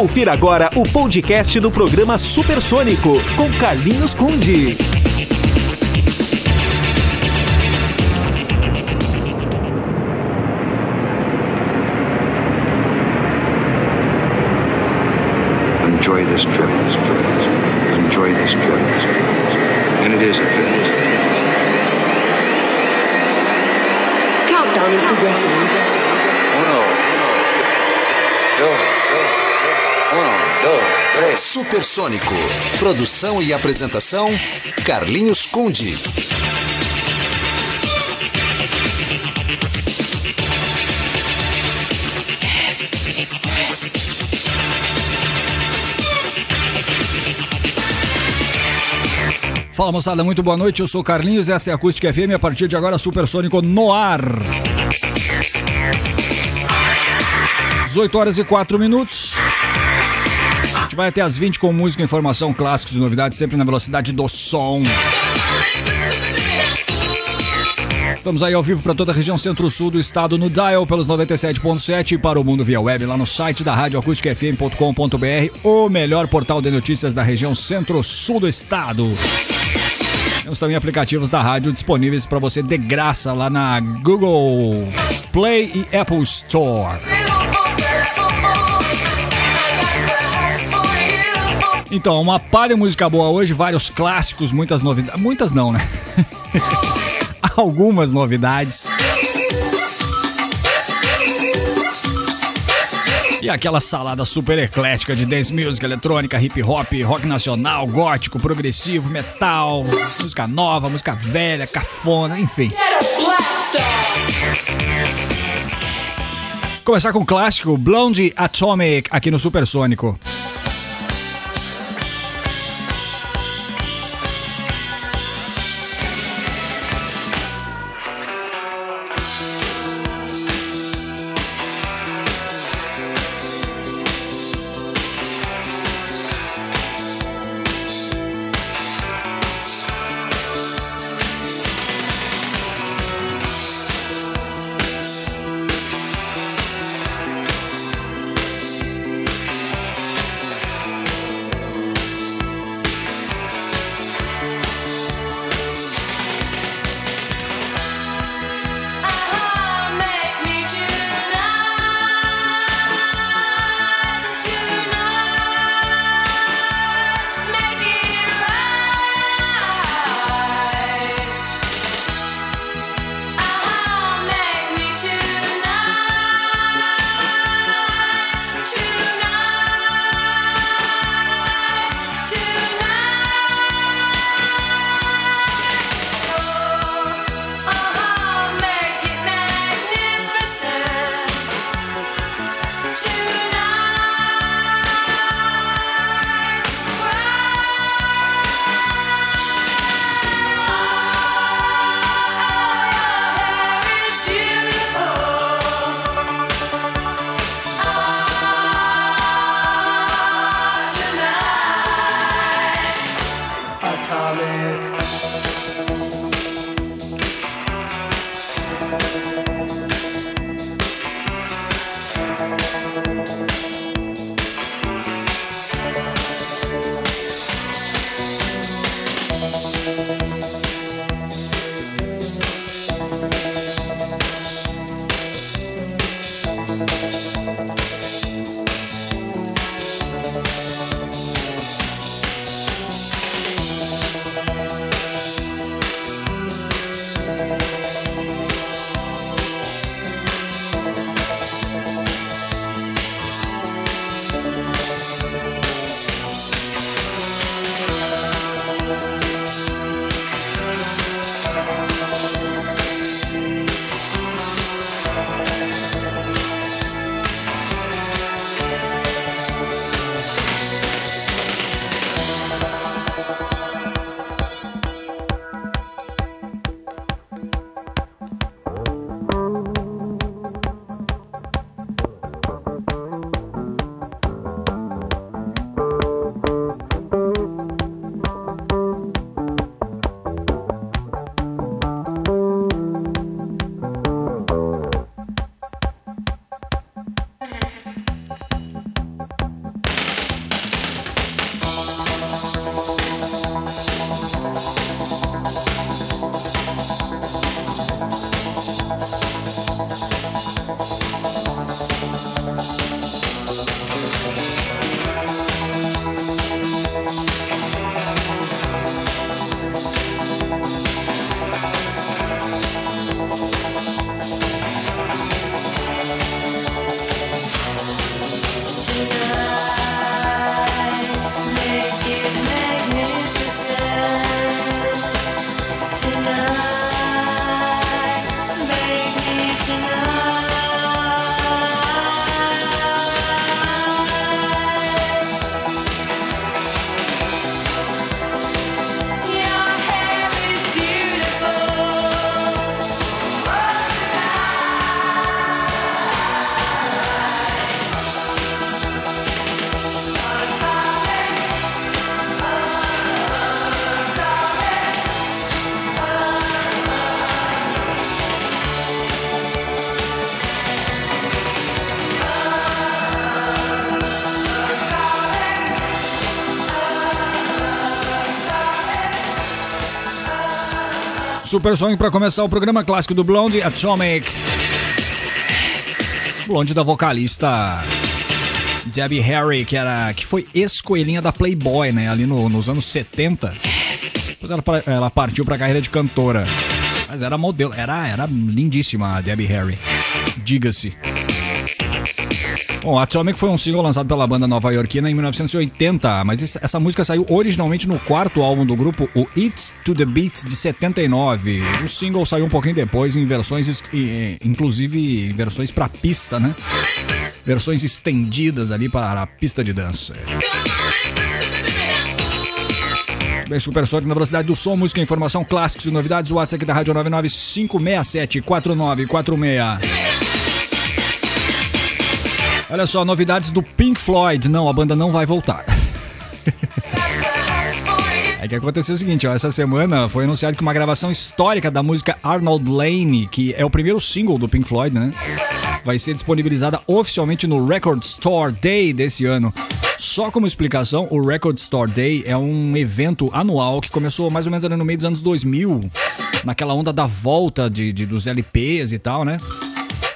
Confira agora o podcast do programa Supersônico com Carlinhos Conde. Enjoy this trip. Enjoy this trip. And it is a trip. Countdown is progressing. Uno, dos, uno, dos, três. Supersônico. Produção e apresentação: Carlinhos Conde. Fala moçada, muito boa noite. Eu sou o Carlinhos, essa é a Acústica FM. A partir de agora, Supersônico no ar. 18 horas e 4 minutos. Gente vai até as 20 com música, informação, clássicos e novidades, sempre na velocidade do som. Estamos aí ao vivo para toda a região centro-sul do estado no Dial pelos 97.7 e para o mundo via web lá no site da Rádio FM.com.br, o melhor portal de notícias da região centro-sul do estado. Temos também aplicativos da rádio disponíveis para você de graça lá na Google Play e Apple Store. Então, uma de música boa hoje, vários clássicos, muitas novidades. Muitas não, né? Algumas novidades. E aquela salada super eclética de dance music, eletrônica, hip hop, rock nacional, gótico, progressivo, metal, música nova, música velha, cafona, enfim. Começar com o clássico Blondie Atomic aqui no Supersônico. Super Sonic para começar o programa clássico do Blonde Atomic. Blonde da vocalista Debbie Harry, que, era, que foi ex-coelhinha da Playboy, né? Ali no, nos anos 70. Depois ela, ela partiu pra carreira de cantora. Mas era modelo, era, era lindíssima a Debbie Harry. Diga-se. Bom, Atomic foi um single lançado pela banda nova-iorquina em 1980, mas essa música saiu originalmente no quarto álbum do grupo, o It to the Beat de 79. O single saiu um pouquinho depois em versões, inclusive versões para pista, né? Versões estendidas ali para a pista de dança. Bem, Super Sonic na velocidade do som, música, informação, clássicos e novidades. O WhatsApp da Rádio 995674946. Olha só, novidades do Pink Floyd. Não, a banda não vai voltar. É que aconteceu o seguinte, ó, essa semana foi anunciado que uma gravação histórica da música Arnold Lane, que é o primeiro single do Pink Floyd, né? Vai ser disponibilizada oficialmente no Record Store Day desse ano. Só como explicação, o Record Store Day é um evento anual que começou mais ou menos ali no meio dos anos 2000, naquela onda da volta de, de dos LPs e tal, né?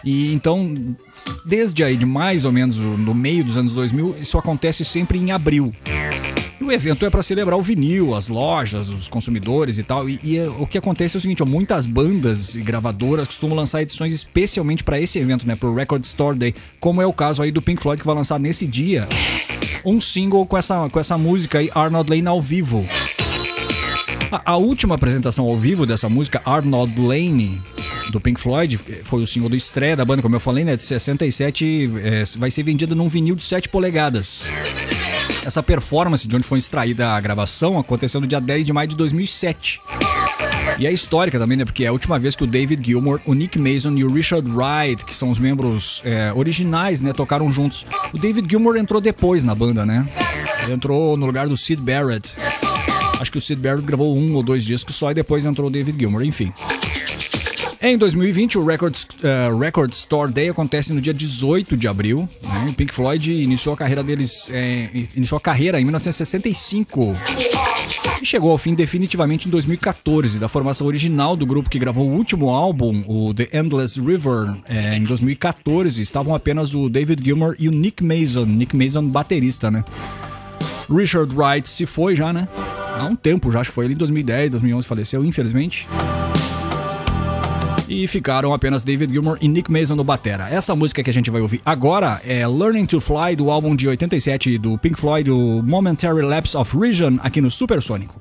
E então Desde aí de mais ou menos no meio dos anos 2000, isso acontece sempre em abril. E o evento é para celebrar o vinil, as lojas, os consumidores e tal. E, e, o que acontece é o seguinte: ó, muitas bandas e gravadoras costumam lançar edições especialmente para esse evento, né? Pro Record Store Day, como é o caso aí do Pink Floyd que vai lançar nesse dia um single com essa, com essa música aí, Arnold Lane ao vivo. A, última apresentação ao vivo dessa música, Arnold Lane, do Pink Floyd, foi o single do estreia da banda, como eu falei, né? De 67, é, vai ser vendida num vinil de 7 polegadas. Essa performance de onde foi extraída a gravação aconteceu no dia 10 de maio de 2007. E é histórica também, né? Porque é a última vez que o David Gilmour, o Nick Mason e o Richard Wright, que são os membros é, originais, né, tocaram juntos. O David Gilmour entrou depois na banda, né? Ele entrou no lugar do Sid Barrett. Acho que o Sid Barrett gravou um ou dois discos só e depois entrou o David Gilmour, enfim. Em 2020, o Record, uh, Record Store Day acontece no dia 18 de abril. Né? O Pink Floyd iniciou a carreira deles, é, iniciou a carreira em 1965 e chegou ao fim definitivamente em 2014, da formação original do grupo que gravou o último álbum, o The Endless River, é, em 2014. Estavam apenas o David Gilmour e o Nick Mason, Nick Mason baterista, né? Richard Wright se foi já, né? Há um tempo já, acho que foi ele em 2010, 2011 faleceu, infelizmente e ficaram apenas David Gilmour e Nick Mason no batera. Essa música que a gente vai ouvir agora é Learning to Fly do álbum de 87 do Pink Floyd, o Momentary Lapse of Region, aqui no Supersônico.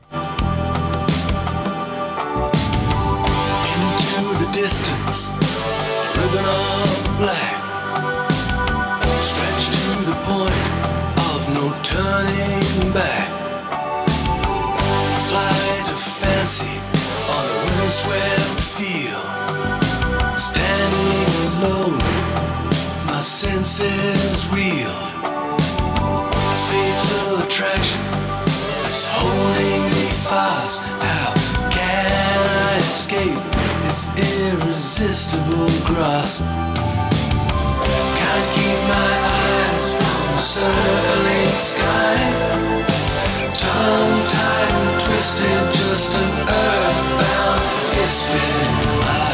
Into the distance, ribbon of black on a windswept field Standing alone, my senses real. Fatal attraction is holding me fast. How can I escape its irresistible grasp? Can't keep my eyes from the circling sky. Tongue tied and twisted, just an earthbound misfit. I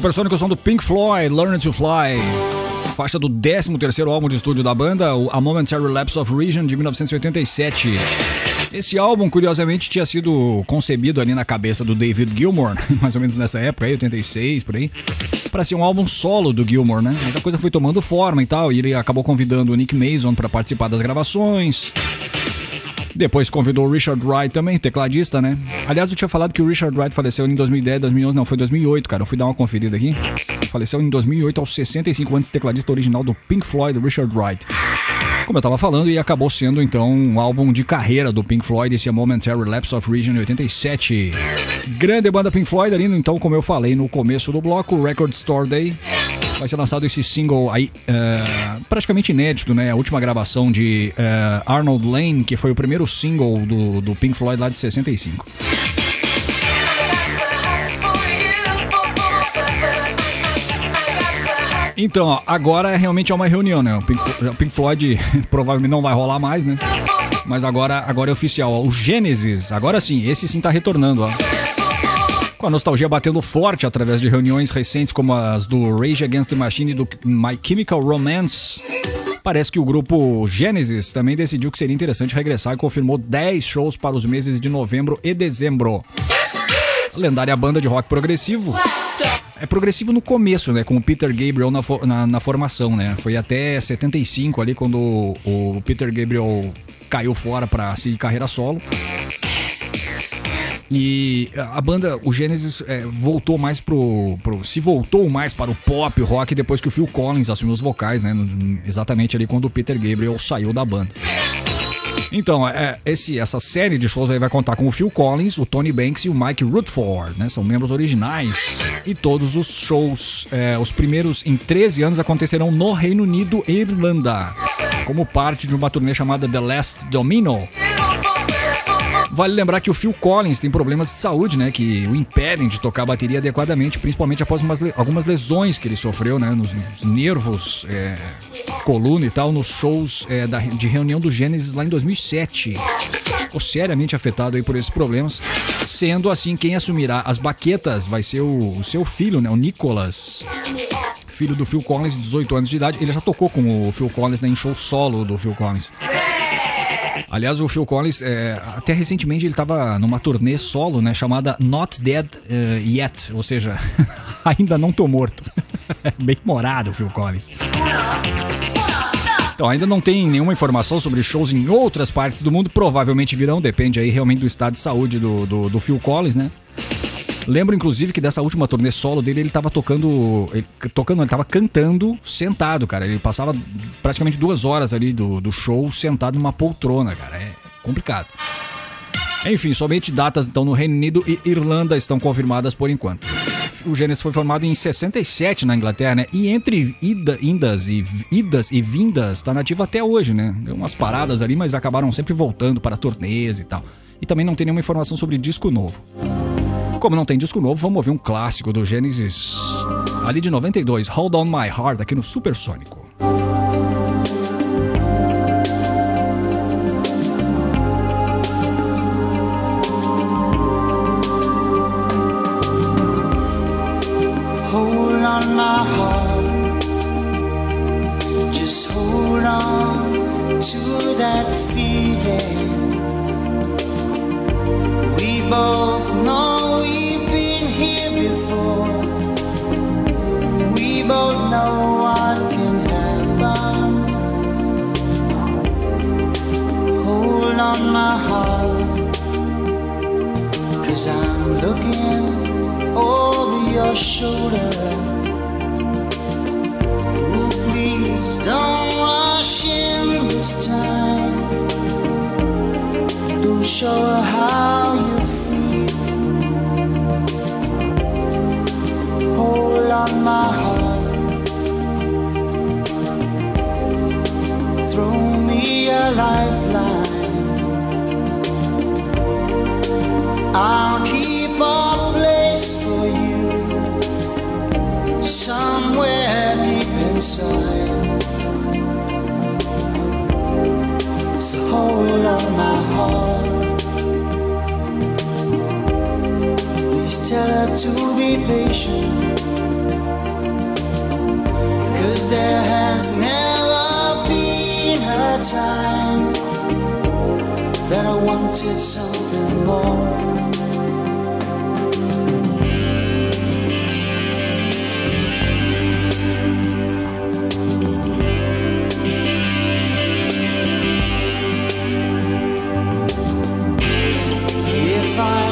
Supersônico som do Pink Floyd, Learn to Fly. Faixa do 13º álbum de estúdio da banda, o A Momentary Lapse of Region, de 1987. Esse álbum, curiosamente, tinha sido concebido ali na cabeça do David Gilmour, mais ou menos nessa época, aí, 86, por aí, para ser um álbum solo do Gilmour, né? Mas a coisa foi tomando forma e tal, e ele acabou convidando o Nick Mason para participar das gravações. Depois convidou o Richard Wright também, tecladista, né? Aliás, eu tinha falado que o Richard Wright faleceu em 2010, 2011, não, foi 2008, cara. Eu fui dar uma conferida aqui. Faleceu em 2008 aos 65 anos, tecladista original do Pink Floyd, Richard Wright. Como eu tava falando, e acabou sendo então um álbum de carreira do Pink Floyd, esse é Momentary Lapse of Region 87. Grande banda Pink Floyd ali, então, como eu falei no começo do bloco, Record Store Day. Vai ser lançado esse single aí, uh, praticamente inédito, né? A última gravação de uh, Arnold Lane, que foi o primeiro single do, do Pink Floyd lá de 65. Então, ó, agora realmente é uma reunião, né? O Pink, o Pink Floyd provavelmente não vai rolar mais, né? Mas agora, agora é oficial, ó. O Genesis, agora sim, esse sim tá retornando, ó. Com a nostalgia batendo forte através de reuniões recentes como as do Rage Against the Machine e do My Chemical Romance. Parece que o grupo Genesis também decidiu que seria interessante regressar e confirmou 10 shows para os meses de novembro e dezembro. A lendária banda de rock progressivo. É progressivo no começo, né? Com o Peter Gabriel na, na, na formação, né? Foi até 75 ali quando o, o Peter Gabriel caiu fora para seguir carreira solo. E a banda, o Genesis, é, voltou mais pro, pro- Se voltou mais para o pop, rock, depois que o Phil Collins assumiu os vocais, né? Exatamente ali quando o Peter Gabriel saiu da banda. Então, é, esse, essa série de shows aí vai contar com o Phil Collins, o Tony Banks e o Mike Rutherford, né? São membros originais. E todos os shows, é, os primeiros em 13 anos, acontecerão no Reino Unido e Irlanda, como parte de uma turnê chamada The Last Domino. Vale lembrar que o Phil Collins tem problemas de saúde, né? Que o impedem de tocar a bateria adequadamente, principalmente após umas algumas lesões que ele sofreu, né? Nos, nos nervos, é, coluna e tal, nos shows é, da- de reunião do Gênesis lá em 2007. Ficou seriamente afetado aí por esses problemas. Sendo assim, quem assumirá as baquetas vai ser o, o seu filho, né? O Nicholas. Filho do Phil Collins, de 18 anos de idade. Ele já tocou com o Phil Collins né, em show solo do Phil Collins. Aliás, o Phil Collins, é, até recentemente ele estava numa turnê solo, né, chamada Not Dead eh, Yet, ou seja, ainda não tô morto. Bem morado o Phil Collins. Então, ainda não tem nenhuma informação sobre shows em outras partes do mundo, provavelmente virão, depende aí realmente do estado de saúde do, do, do Phil Collins, né? Lembro, inclusive, que dessa última turnê solo dele, ele tava tocando. Ele, tocando, ele tava cantando sentado, cara. Ele passava praticamente duas horas ali do, do show sentado numa poltrona, cara. É complicado. Enfim, somente datas então no Reino Unido e Irlanda estão confirmadas por enquanto. O Genesis foi formado em 67 na Inglaterra, né? E entre ida, indas e idas e vindas, está nativo até hoje, né? Deu umas paradas ali, mas acabaram sempre voltando para turnês e tal. E também não tem nenhuma informação sobre disco novo. Como não tem disco novo, vamos ouvir um clássico do Genesis, ali de 92, Hold On My Heart, aqui no Supersônico. both know Cause I'm looking over your shoulder. Ooh, please don't rush in this time. Don't show her how you feel. Hold on, my heart. Throw me a lifeline. I'll keep a place for you somewhere deep inside. So hold on, my heart. Please tell her to be patient. Cause there has never time that I wanted something more. If I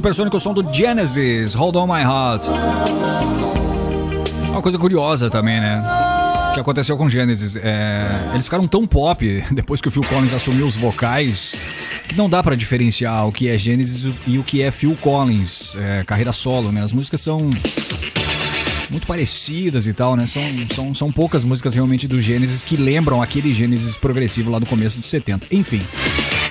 Supersônico som do Genesis, Hold On My Heart. Uma coisa curiosa também, né? Que aconteceu com Genesis. É, eles ficaram tão pop depois que o Phil Collins assumiu os vocais que não dá pra diferenciar o que é Genesis e o que é Phil Collins, é, carreira solo, né? As músicas são muito parecidas e tal, né? São, são, são poucas músicas realmente do Genesis que lembram aquele Genesis progressivo lá do começo dos 70. Enfim,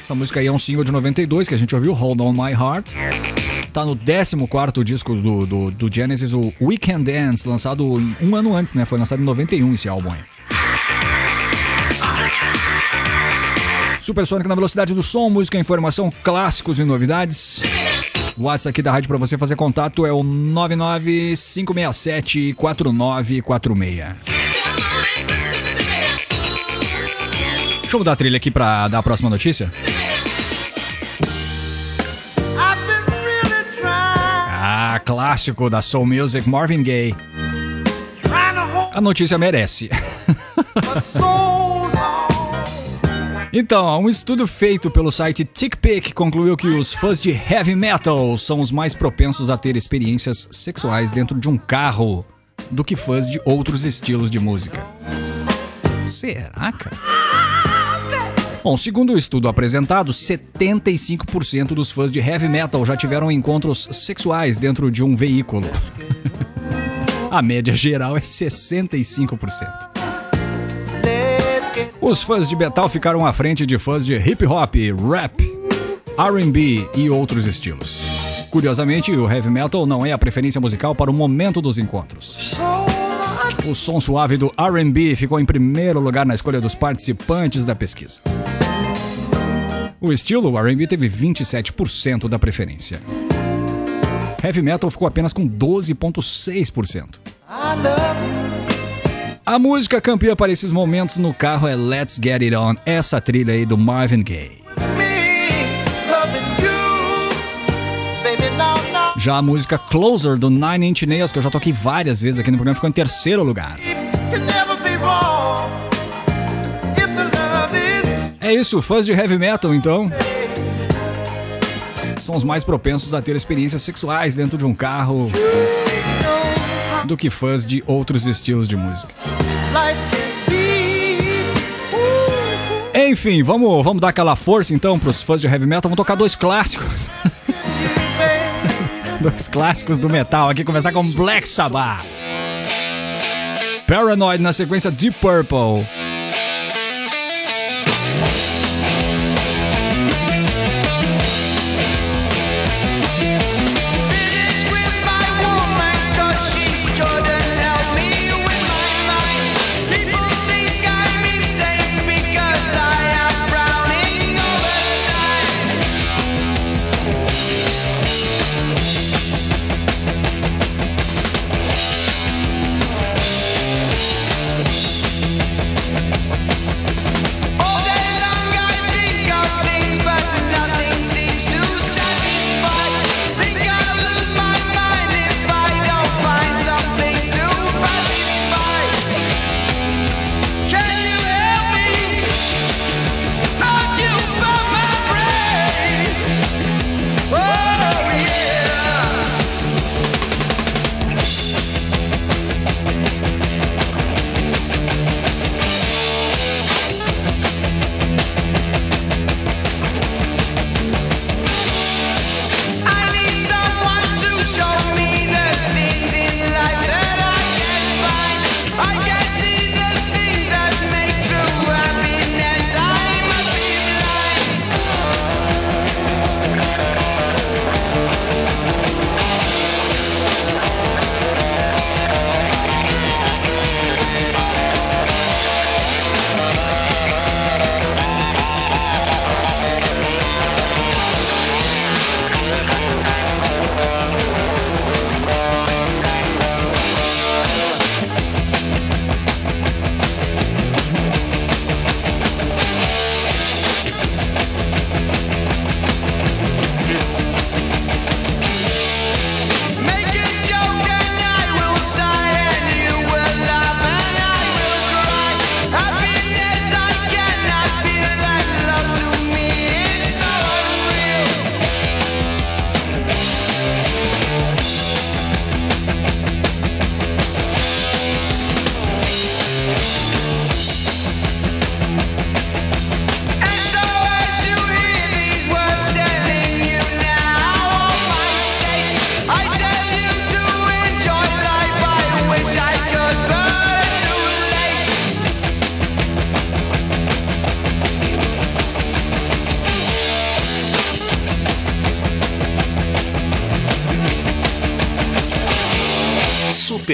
essa música aí é um single de 92 que a gente ouviu, Hold On My Heart. Tá no 14 disco do, do, do Genesis, o Weekend Dance, lançado um ano antes, né? Foi lançado em 91 esse álbum aí. Supersônica na velocidade do som, música, informação, clássicos e novidades. O WhatsApp aqui da rádio para você fazer contato é o 995674946. Deixa eu mudar a trilha aqui para dar a próxima notícia. Clássico da Soul Music, Marvin Gaye. A notícia merece. Então, um estudo feito pelo site TickPick concluiu que os fãs de heavy metal são os mais propensos a ter experiências sexuais dentro de um carro do que fãs de outros estilos de música. Será, cara? Bom, segundo o estudo apresentado, 75% dos fãs de heavy metal já tiveram encontros sexuais dentro de um veículo. A média geral é 65%. Os fãs de metal ficaram à frente de fãs de hip hop, rap, RB e outros estilos. Curiosamente, o heavy metal não é a preferência musical para o momento dos encontros. O som suave do RB ficou em primeiro lugar na escolha dos participantes da pesquisa. O estilo, RB teve 27% da preferência. Heavy metal ficou apenas com 12,6%. A música campeã para esses momentos no carro é Let's Get It On, essa trilha aí do Marvin Gaye. Já a música Closer do Nine Inch Nails, que eu já toquei várias vezes aqui no programa, ficou em terceiro lugar. É isso, fãs de heavy metal então. São os mais propensos a ter experiências sexuais dentro de um carro do que fãs de outros estilos de música. Enfim, vamos, vamos dar aquela força então para os fãs de heavy metal. Vamos tocar dois clássicos. dois clássicos do metal aqui. Começar com Black Sabbath. Paranoid na sequência Deep Purple.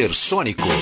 Supersônico.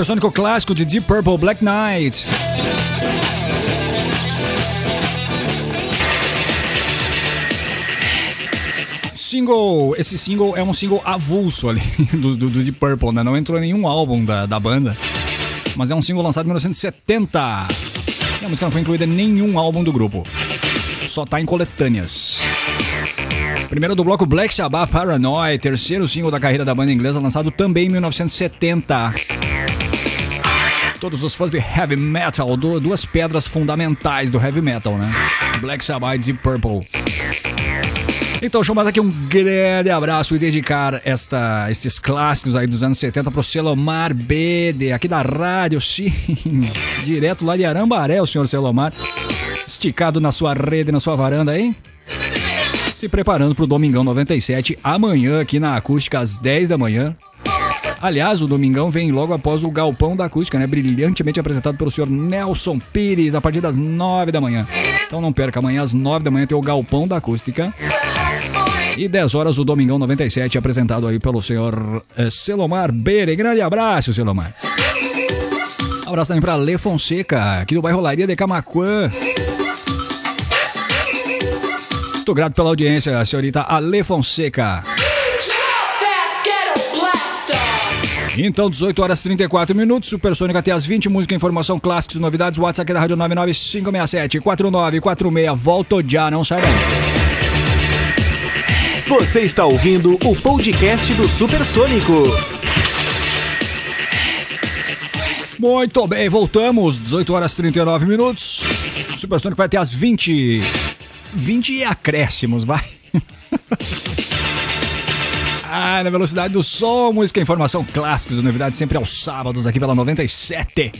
Supersônico clássico de Deep Purple Black Knight. Single, esse single é um single avulso ali do, do, do Deep Purple, né? Não entrou em nenhum álbum da, da banda, mas é um single lançado em 1970. E a música não foi incluída em nenhum álbum do grupo, só tá em coletâneas. Primeiro do bloco Black Sabbath Paranoid, terceiro single da carreira da banda inglesa, lançado também em 1970. Todos os fãs de heavy metal, du- duas pedras fundamentais do heavy metal, né? Black Sabbath e Purple. Então, deixa eu mandar aqui um grande abraço e dedicar esta, estes clássicos aí dos anos 70 pro Selomar Bede, aqui da rádio, sim, direto lá de Arambaré, o senhor Selomar, esticado na sua rede, na sua varanda aí, se preparando pro Domingão 97, amanhã aqui na Acústica às 10 da manhã. Aliás, o Domingão vem logo após o Galpão da Acústica, né? Brilhantemente apresentado pelo senhor Nelson Pires, a partir das 9 da manhã. Então não perca, amanhã às 9 da manhã tem o Galpão da Acústica. E 10 horas o Domingão 97, apresentado aí pelo senhor eh, Selomar Beire. Grande abraço, Selomar. Abraço também pra Lê Fonseca, aqui do bairro Laria de Camacuã. Muito grato pela audiência, senhorita Ale Fonseca. Então, 18 horas e 34 minutos, Supersônica até as 20, música, informação, clássicos, novidades, WhatsApp aqui da Rádio 99567-4946. Volto já, não sai daí. Você está ouvindo o podcast do Supersônico. Muito bem, voltamos, 18 horas e 39 minutos. Supersônico vai até as 20. 20 e acréscimos, vai. Ah, na velocidade do som, música, informação, clássicos novidades sempre aos sábados aqui pela 97.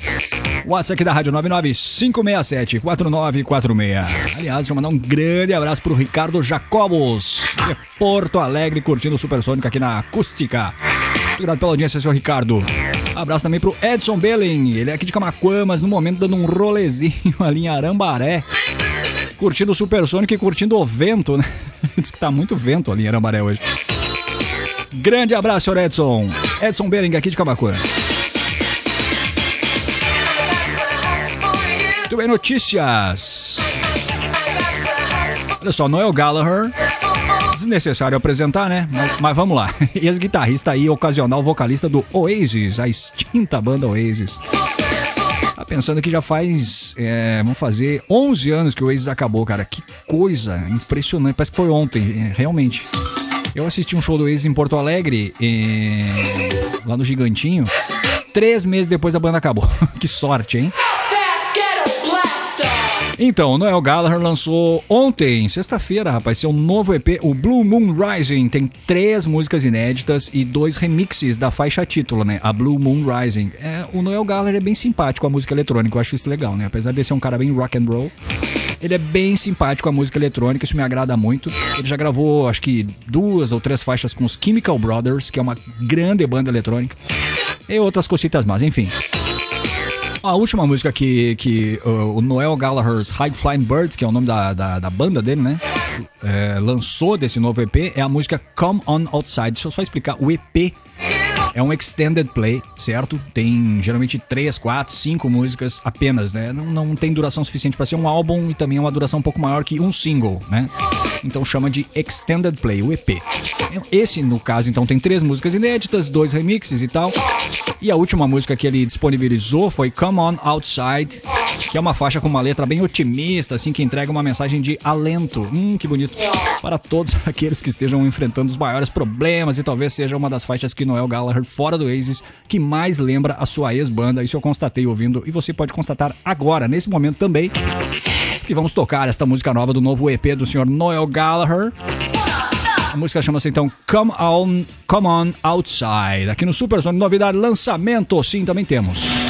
WhatsApp aqui da Rádio 995674946. Aliás, deixa eu mandar um grande abraço pro Ricardo Jacobos, de Porto Alegre, curtindo o Supersônico aqui na Acústica. Muito obrigado pela audiência, seu Ricardo. Abraço também pro Edson Belling, ele é aqui de Camacuã, mas no momento dando um rolezinho ali em Arambaré. Curtindo o Supersônico e curtindo o vento, né? Diz que tá muito vento ali em Arambaré hoje. Grande abraço, senhor Edson. Edson Bering, aqui de Camacuã. Muito bem, notícias. Olha só, Noel Gallagher. Desnecessário apresentar, né? Mas, mas vamos lá. Ex-guitarrista e ocasional vocalista do Oasis, a extinta banda Oasis. Tá pensando que já faz. é, vamos fazer 11 anos que o Oasis acabou, cara. Que coisa impressionante. Parece que foi ontem, é, realmente. Eu assisti um show do Oasis em Porto Alegre, é, lá no Gigantinho. Três meses depois a banda acabou. que sorte, hein? Então, Noel Gallagher lançou ontem, sexta-feira, rapaz, seu novo EP, o Blue Moon Rising. Tem três músicas inéditas e dois remixes da faixa título, né? A Blue Moon Rising. É, o Noel Gallagher é bem simpático com a música eletrônica, eu acho isso legal, né? Apesar de ser um cara bem rock and roll. Ele é bem simpático a música eletrônica, isso me agrada muito. Ele já gravou, acho que, duas ou três faixas com os Chemical Brothers, que é uma grande banda eletrônica. E outras cositas mais, enfim. A última música que, que uh, o Noel Gallagher's High Flying Birds, que é o nome da, da, da banda dele, né? é, lançou desse novo EP é a música Come On Outside. Deixa eu só explicar. O EP é um extended play, certo? Tem geralmente 3, 4, 5 músicas apenas, né? Não, não tem duração suficiente para ser um álbum e também é uma duração um pouco maior que um single, né? Então chama de extended play, o EP. Esse, no caso, então, tem três músicas inéditas, dois remixes e tal. E a última música que ele disponibilizou foi Come On Outside, que é uma faixa com uma letra bem otimista, assim, que entrega uma mensagem de alento. Hum, que bonito. Para todos aqueles que estejam enfrentando os maiores problemas e talvez seja uma das faixas que Noel Gallagher, fora do Oasis, que mais lembra a sua ex-banda. Isso eu constatei ouvindo e você pode constatar agora, nesse momento também, que vamos tocar esta música nova do novo EP do senhor Noel Gallagher. A música chama-se então Come On, Come On Outside. Aqui no Super Sonic Novidade, lançamento, sim, também temos.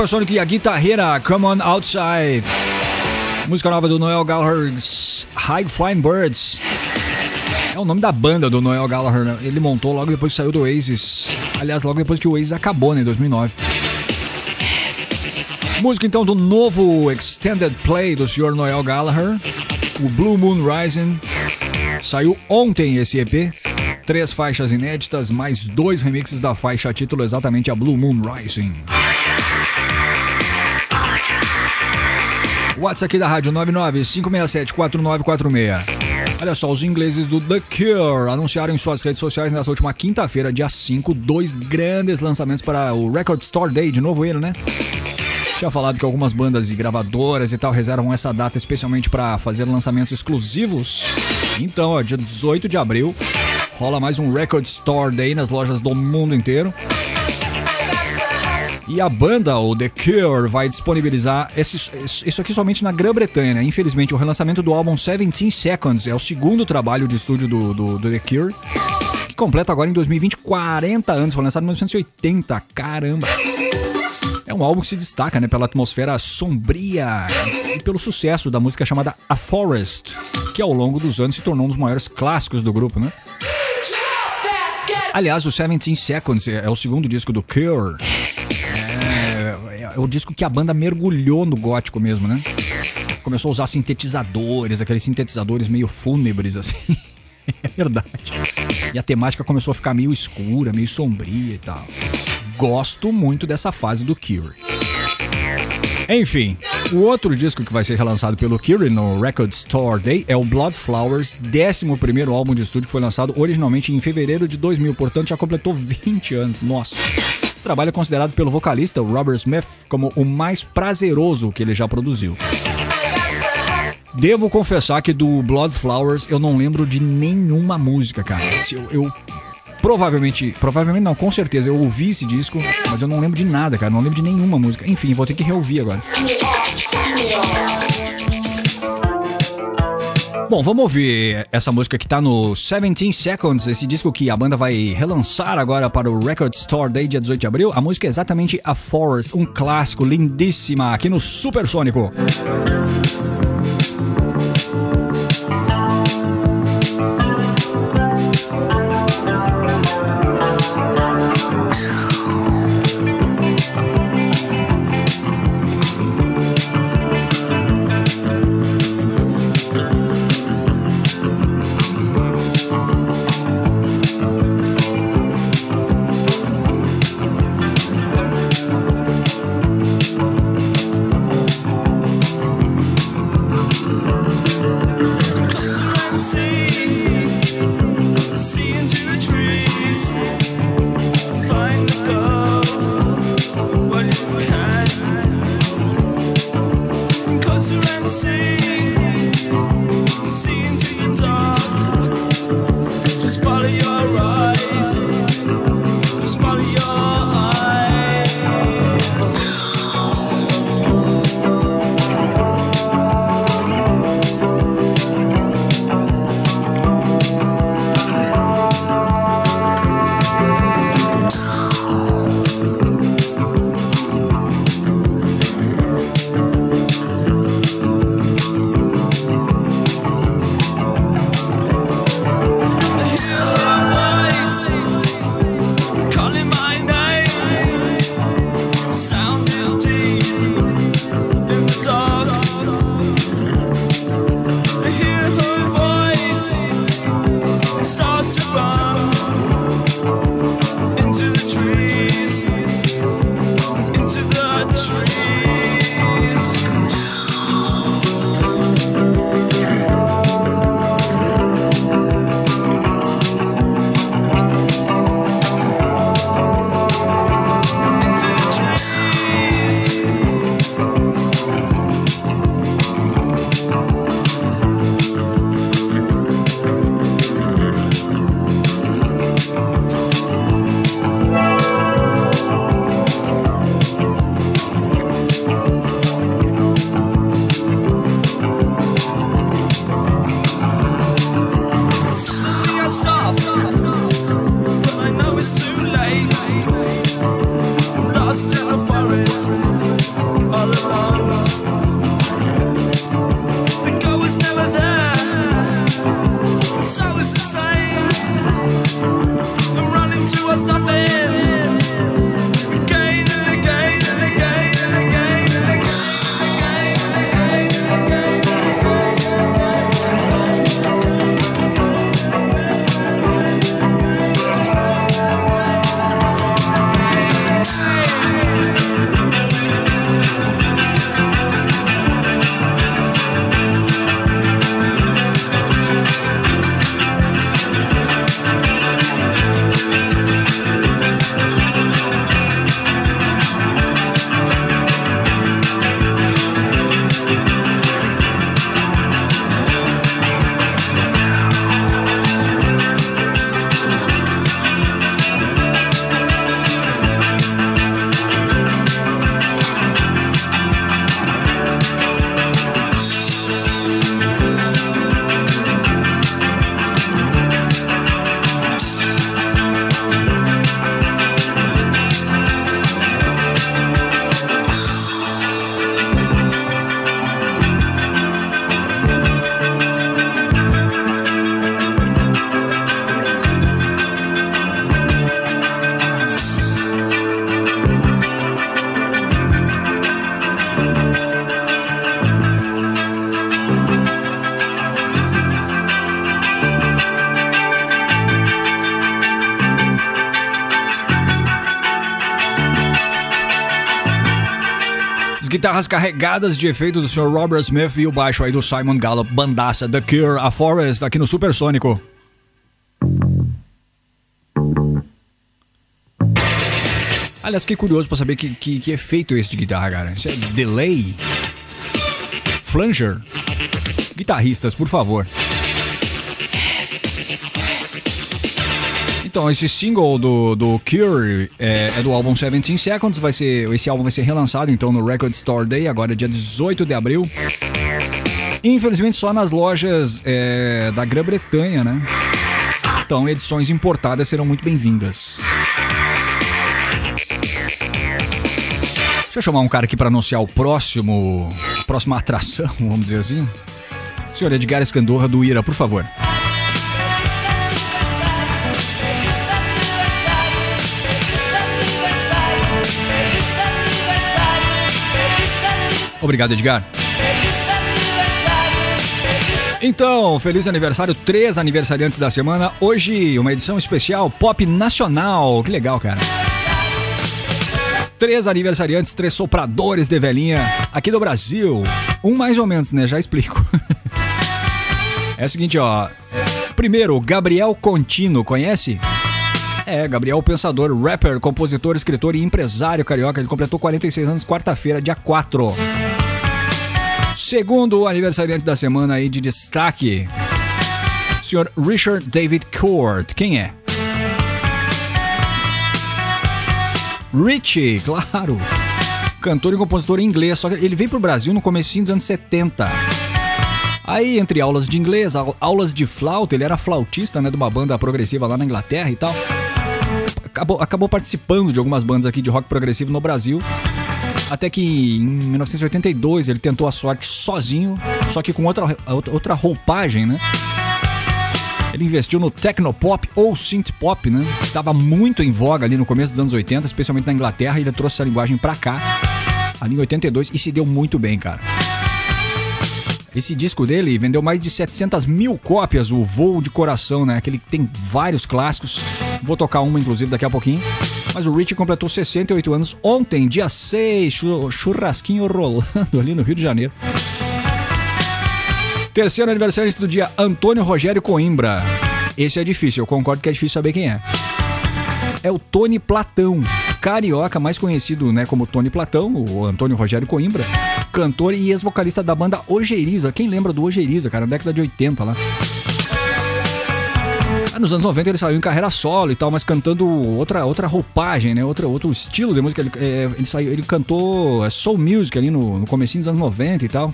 Supersonic e a guitarreira Come On Outside. Música nova do Noel Gallagher, High Flying Birds. É o nome da banda do Noel Gallagher. né? Ele montou logo depois que saiu do Oasis. Aliás, logo depois que o Oasis acabou, né, em 2009. Música então do novo Extended Play do Sr. Noel Gallagher, o Blue Moon Rising. Saiu ontem esse EP. Três faixas inéditas, mais dois remixes da faixa título exatamente a Blue Moon Rising. WhatsApp aqui da rádio 995674946. Olha só, os ingleses do The Cure anunciaram em suas redes sociais nessa última quinta-feira, dia 5, dois grandes lançamentos para o Record Store Day, de novo ele, né? Tinha falado que algumas bandas e gravadoras e tal reservam essa data especialmente para fazer lançamentos exclusivos. Então, ó, dia 18 de abril, rola mais um Record Store Day nas lojas do mundo inteiro. E a banda, o The Cure, vai disponibilizar esse- isso aqui somente na Grã-Bretanha, né? Infelizmente, o relançamento do álbum 17 Seconds é o segundo trabalho de estúdio do, do, do The Cure, que completa agora em 2020 40 anos, foi lançado em 1980. Caramba! É um álbum que se destaca né, pela atmosfera sombria e pelo sucesso da música chamada A Forest, que ao longo dos anos se tornou um dos maiores clássicos do grupo, né? Aliás, o 17 Seconds é é o segundo disco do Cure. É, o disco que a banda mergulhou no gótico mesmo, né? Começou a usar sintetizadores, aqueles sintetizadores meio fúnebres, assim. É verdade. E a temática começou a ficar meio escura, meio sombria e tal. Gosto muito dessa fase do Cure. Enfim, o outro disco que vai ser relançado pelo Cure no Record Store Day é o Blood Flowers, 11 álbum de estúdio que foi lançado originalmente em fevereiro de 2000, portanto já completou 20 anos. Nossa. Esse trabalho é considerado pelo vocalista Robert Smith como o mais prazeroso que ele já produziu. Devo confessar que do Blood Flowers eu não lembro de nenhuma música, cara. Eu, eu provavelmente, provavelmente não, com certeza eu ouvi esse disco, mas eu não lembro de nada, cara. Não lembro de nenhuma música. Enfim, vou ter que reouvir agora. Bom, vamos ouvir essa música que tá no 17 Seconds, esse disco que a banda vai relançar agora para o Record Store Day, dia 18 de abril. A música é exatamente A Forest, um clássico lindíssima aqui no Supersônico. Just to run guitarras carregadas de efeito do Sr. Robert Smith e o baixo aí do Simon Gallup, bandaça The Cure, A Forest, aqui no Supersônico. Aliás, fiquei curioso pra saber que, que, que efeito é esse de guitarra, cara. Isso é delay? Flanger? Guitarristas, por favor. Então, esse single do, do Cure é, é do álbum 17 Seconds. Vai ser, esse álbum vai ser relançado então no Record Store Day, agora dia 18 de abril. Infelizmente só nas lojas é, da Grã-Bretanha, né? Então, edições importadas serão muito bem-vindas. Deixa eu chamar um cara aqui para anunciar o próximo. Próxima atração, vamos dizer assim. Senhor Edgar Escandorra do Ira, por favor. Obrigado, Edgar. Então, feliz aniversário, três aniversariantes da semana. Hoje, uma edição especial Pop Nacional. Que legal, cara. Três aniversariantes, três sopradores de velhinha aqui do Brasil. Um mais ou menos, né? Já explico. É o seguinte, ó. Primeiro, Gabriel Contino, conhece? É, Gabriel Pensador, rapper, compositor, escritor e empresário carioca. Ele completou 46 anos quarta-feira, dia 4. Segundo aniversariante da semana aí de destaque, senhor Richard David Court. Quem é? Richie, claro. Cantor e compositor inglês, só que ele veio pro Brasil no comecinho dos anos 70. Aí, entre aulas de inglês, au- aulas de flauta, ele era flautista, né, de uma banda progressiva lá na Inglaterra e tal. Acabou, acabou participando de algumas bandas aqui de rock progressivo no Brasil. Até que em 1982 ele tentou a sorte sozinho, só que com outra, outra roupagem, né? Ele investiu no technopop ou synthpop, né? Estava muito em voga ali no começo dos anos 80, especialmente na Inglaterra, e ele trouxe essa linguagem pra cá, ali em 82, e se deu muito bem, cara. Esse disco dele vendeu mais de 700 mil cópias, o Voo de Coração, né? Aquele que tem vários clássicos. Vou tocar uma, inclusive, daqui a pouquinho. Mas o Rich completou 68 anos ontem, dia 6, chu- churrasquinho rolando ali no Rio de Janeiro. Terceiro aniversário do dia, Antônio Rogério Coimbra. Esse é difícil, eu concordo que é difícil saber quem é. É o Tony Platão, carioca mais conhecido né, como Tony Platão, o Antônio Rogério Coimbra, cantor e ex-vocalista da banda Ojeriza. Quem lembra do Ojeriza, cara, década de 80 lá. Ah, Nos anos 90 ele saiu em carreira solo e tal, mas cantando outra, outra roupagem, né? Outra, outro estilo de música. Ele, é, ele, saiu, ele cantou é, soul music ali no, no comecinho dos anos 90 e tal.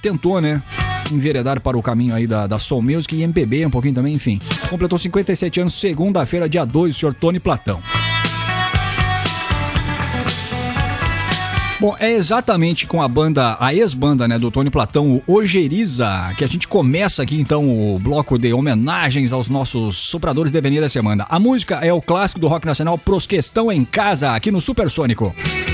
Tentou, né? Enveredar para o caminho aí da, da soul music e MPB um pouquinho também, enfim. Completou 57 anos, segunda-feira, dia 2, o senhor Tony Platão. Bom, é exatamente com a banda, a ex-banda, né, do Tony Platão, o Ojeriza, que a gente começa aqui então o bloco de homenagens aos nossos sopradores de avenida da semana. A música é o clássico do rock nacional Pros Questão em Casa, aqui no Supersônico. Supersônico.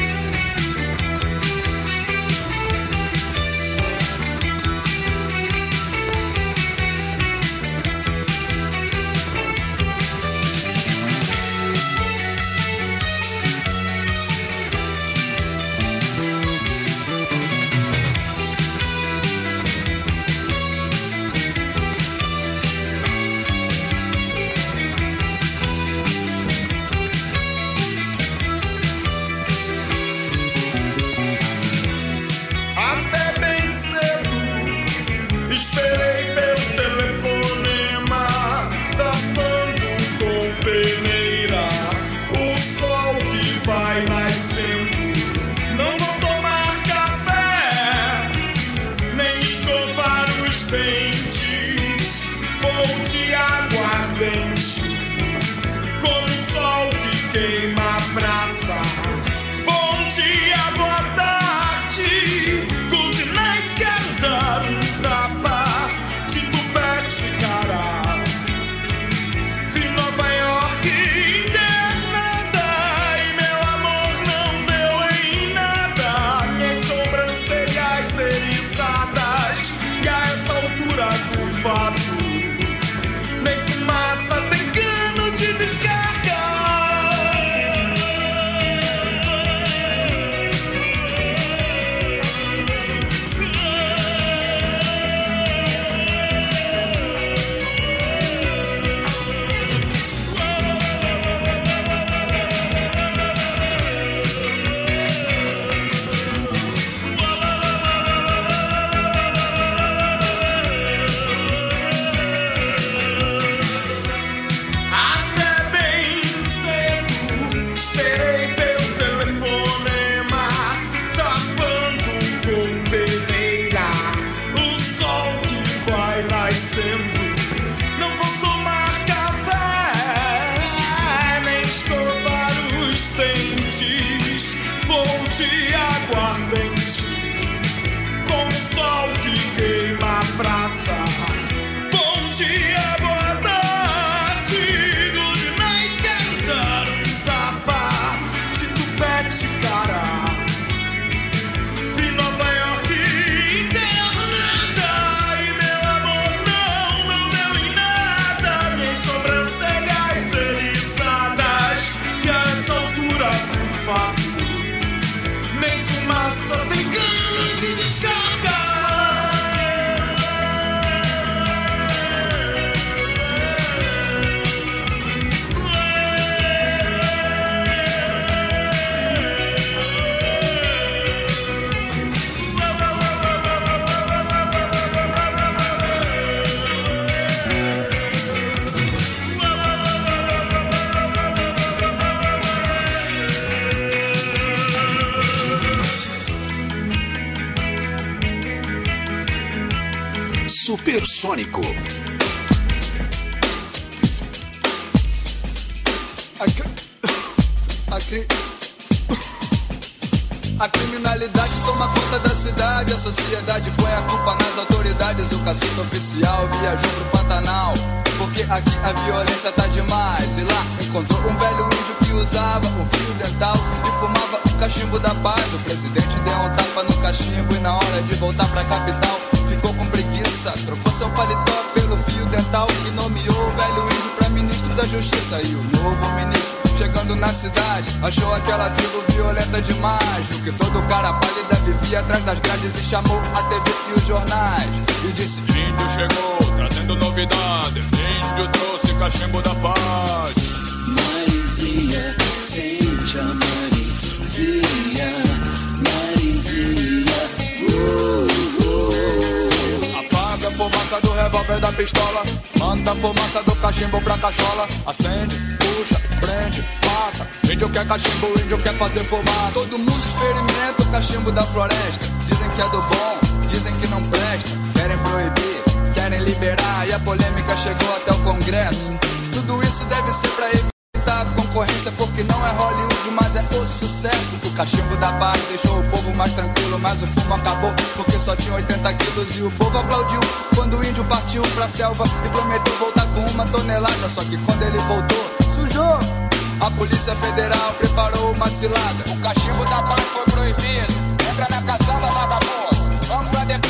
Fazer fumaça. Todo mundo experimenta o cachimbo da floresta. Dizem que é do bom, dizem que não presta. Querem proibir, querem liberar. E a polêmica chegou até o Congresso. Tudo isso deve ser pra evitar a concorrência, porque não é Hollywood, mas é o sucesso. O cachimbo da paz deixou o povo mais tranquilo, mas o fumo acabou, porque só tinha 80 quilos. E o povo aplaudiu quando o índio partiu pra selva e prometeu voltar com uma tonelada. Só que quando ele voltou, sujou. A Polícia Federal preparou uma cilada. O cachimbo da paz foi proibido. Entra na caçamba, vagabundo. Vamos pra DP.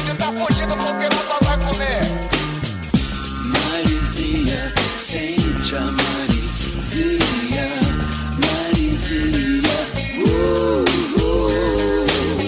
Índio tá fugido porque só vai comer. Marizia, sente a Marizia, Marizia,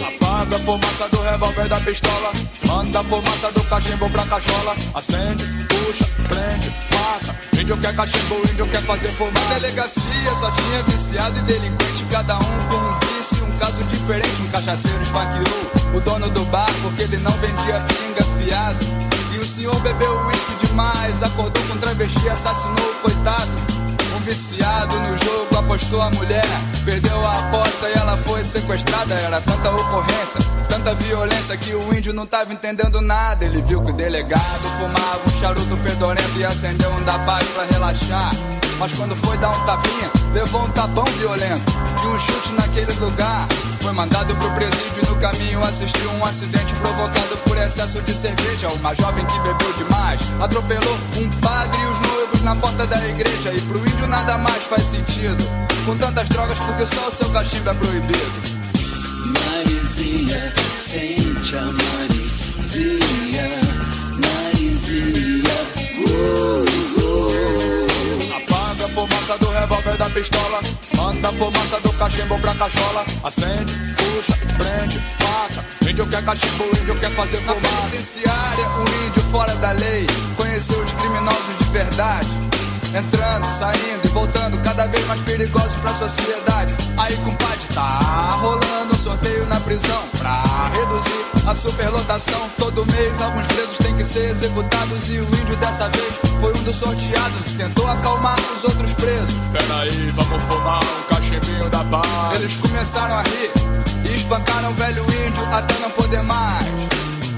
Apaga a fumaça do revólver da pistola. Manda a fumaça do cachimbo pra cachola. Acende, puxa, prende, passa. Índio quer cachimbo, índio quer fazer Na fumaça. delegacia só tinha viciado e delinquente, cada um com um vício, um caso diferente. Um cachaceiro esfaqueou o dono do bar porque ele não vendia pinga fiado. E o senhor bebeu uísque demais, acordou com travesti, assassinou o coitado. Viciado no jogo apostou a mulher, perdeu a aposta e ela foi sequestrada. Era tanta ocorrência, tanta violência que o índio não tava entendendo nada. Ele viu que o delegado fumava um charuto fedorento e acendeu um da paz pra relaxar. Mas quando foi dar um tapinha, levou um tapão violento e um chute naquele lugar. Foi mandado pro presídio no caminho assistiu um acidente provocado por excesso de cerveja. Uma jovem que bebeu demais atropelou um padre e os noivos na porta da igreja. E pro índio nada mais faz sentido. Com tantas drogas, porque só o seu cachimbo é proibido. Marizia, sente a Marizia, Marizia, Apaga a fumaça do revólver da pistola. Manda a fumaça do cachimbo pra cachola. Acende, puxa, prende, passa. Índio quer cachimbo, índio quer fazer Na fumaça. penitenciária, um índio fora da lei conheceu os criminosos de verdade. Entrando, saindo e voltando, cada vez mais perigosos pra sociedade. Aí, compadre, tá rolando um sorteio na prisão pra reduzir a superlotação. Todo mês, alguns presos têm que ser executados. E o índio dessa vez foi um dos sorteados e tentou acalmar os outros presos. Peraí, vamos fumar um cachimbinho da paz. Eles começaram a rir e espancaram o velho índio até não poder mais.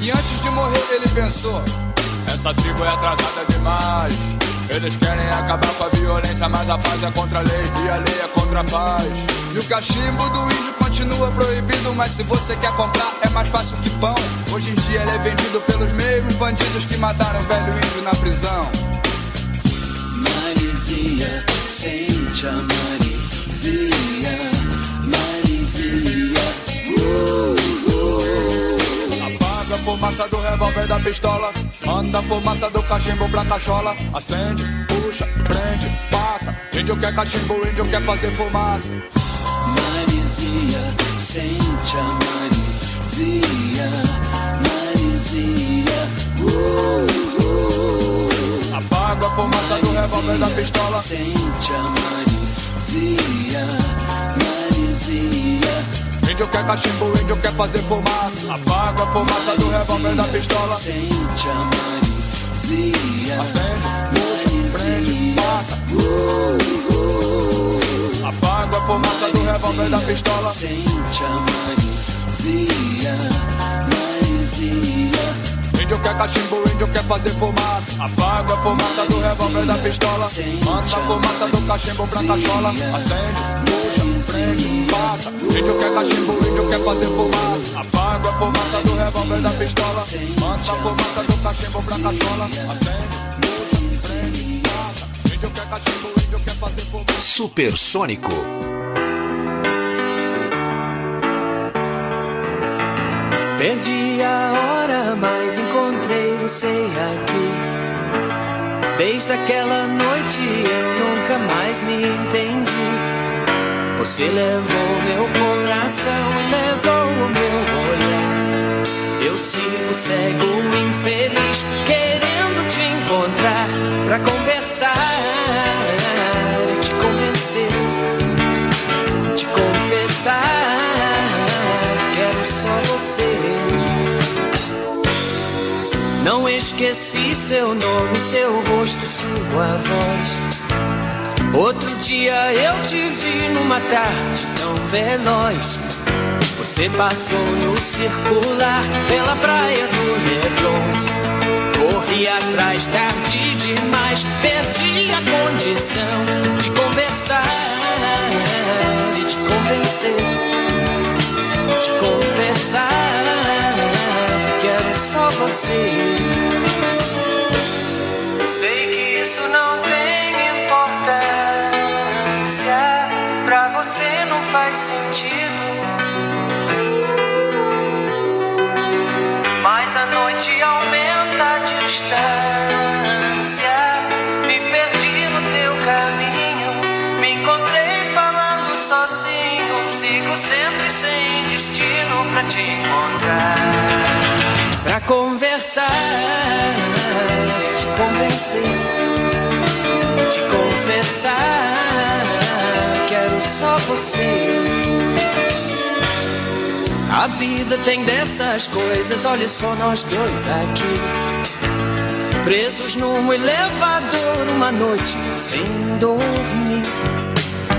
E antes de morrer, ele pensou. Essa tribo é atrasada demais. Eles querem acabar com a violência, mas a paz é contra a lei e a lei é contra a paz. E o cachimbo do índio continua proibido, mas se você quer comprar é mais fácil que pão. Hoje em dia ele é vendido pelos mesmos bandidos que mataram o velho índio na prisão. Marizia, sente a Marizia, Marizia, a fumaça do revólver da pistola. Manda a fumaça do cachimbo pra cachola. Acende, puxa, prende, passa. Índio quer cachimbo, índio quer fazer fumaça. Marizia, sente a Marizia, Marizia, Apaga a fumaça do revólver da pistola. Sente a Marizia, Marizia, Índio quer cachimbo, índio quer fazer fumaça. Apaga a fumaça do revólver da pistola. sente a Marizia, Acende, puxa, prende, passa. Apaga a fumaça do revólver da pistola. sente a Marizia, Marizia. quer cachimbo, índio quer fazer fumaça. Apaga a fumaça do revólver da pistola. Manda a fumaça do cachimbo pra cachola. Acende, puxa, prende, passa. Índio quer cachimbo, índio quer fazer fumaça. Apaga a fumaça do revólver da pistola. Manda a fumaça do cachimbo pra cachola. Acende, prende, passa. Índio quer cachimbo, índio quer fazer fumaça. Supersônico. Perdi a hora, mas encontrei você aqui. Desde aquela noite eu nunca mais me entendi. Você levou meu coração e levou o meu olhar. Eu sigo cego, infeliz, querendo te encontrar pra conversar e te convencer, te confessar. Quero só você. Não esqueci seu nome, seu rosto, sua voz. Dia eu te vi numa tarde tão veloz. Você passou no circular pela praia do Leblon. Corri atrás tarde demais, perdi a condição de conversar e te convencer, te confessar. Quero só você. Conversar, te convencer, te confessar. Quero só você. A vida tem dessas coisas, olha só nós dois aqui. Presos num elevador uma noite sem dormir.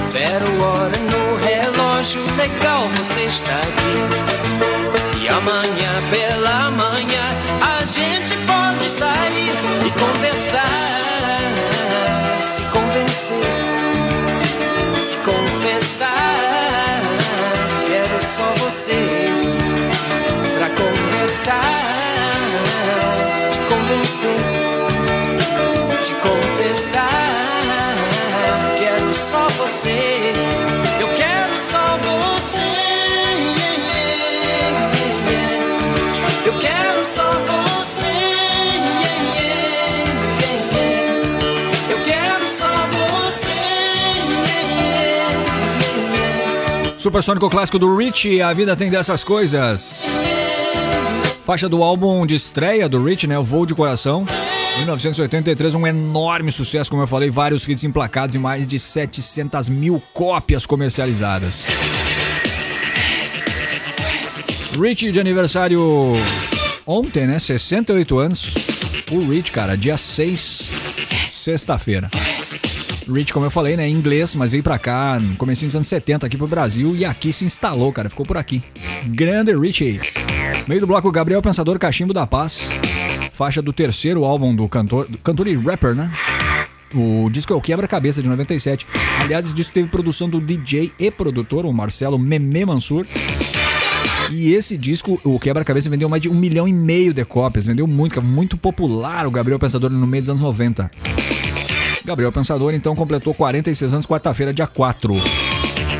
Zero hora no relógio, legal você está aqui. E amanhã pela manhã a gente pode sair e conversar, se convencer, se confessar. Quero só você pra conversar, te convencer, te confessar. Supersônico clássico do Rich, A Vida Tem Dessas Coisas. Faixa do álbum de estreia do Rich, né? O Voo de Coração. 1983, um enorme sucesso, como eu falei, vários hits emplacados e mais de 700 mil cópias comercializadas. Rich de aniversário ontem, né? 68 anos. O Rich, cara, dia 6, sexta-feira. Rich, como eu falei, né, em inglês, mas veio pra cá no comecinho dos anos 70 aqui pro Brasil e aqui se instalou, cara, ficou por aqui. Grande Richie. Meio do bloco Gabriel Pensador Cachimbo da Paz. Faixa do terceiro álbum do cantor, do cantor e rapper, né? O disco é o Quebra-Cabeça de 97. Aliás, esse disco teve produção do DJ e produtor, o Marcelo Meme Mansur. E esse disco, o Quebra-Cabeça, vendeu mais de um milhão e meio de cópias. Vendeu muito, muito popular o Gabriel Pensador no meio dos anos 90. Gabriel Pensador, então, completou 46 anos, quarta-feira, dia 4.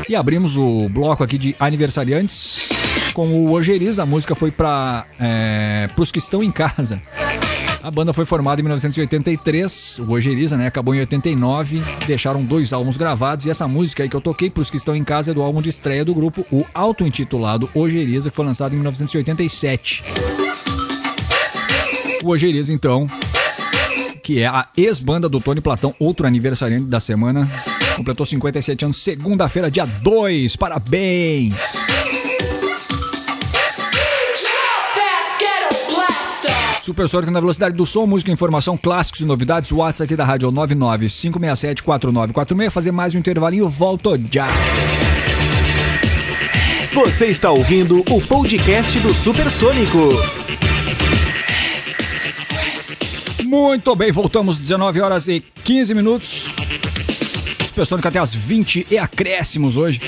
E abrimos o bloco aqui de aniversariantes com o Ojeriz. A música foi para é, os que estão em casa. A banda foi formada em 1983, o Ojeriza, né? Acabou em 89, deixaram dois álbuns gravados e essa música aí que eu toquei pros que estão em casa é do álbum de estreia do grupo, o auto-intitulado Ojeriza, que foi lançado em 1987. O Ojeriza, então, que é a ex-banda do Tony Platão, outro aniversariante da semana, completou 57 anos, segunda-feira, dia 2. Parabéns! Supersônico na velocidade do som, música, informação, clássicos e novidades. O WhatsApp aqui da rádio é o 995674946. Fazer mais um intervalinho, volto já. Você está ouvindo o podcast do Supersônico. Muito bem, voltamos 19 horas e 15 minutos. Supersônico até as 20 e acréscimos hoje.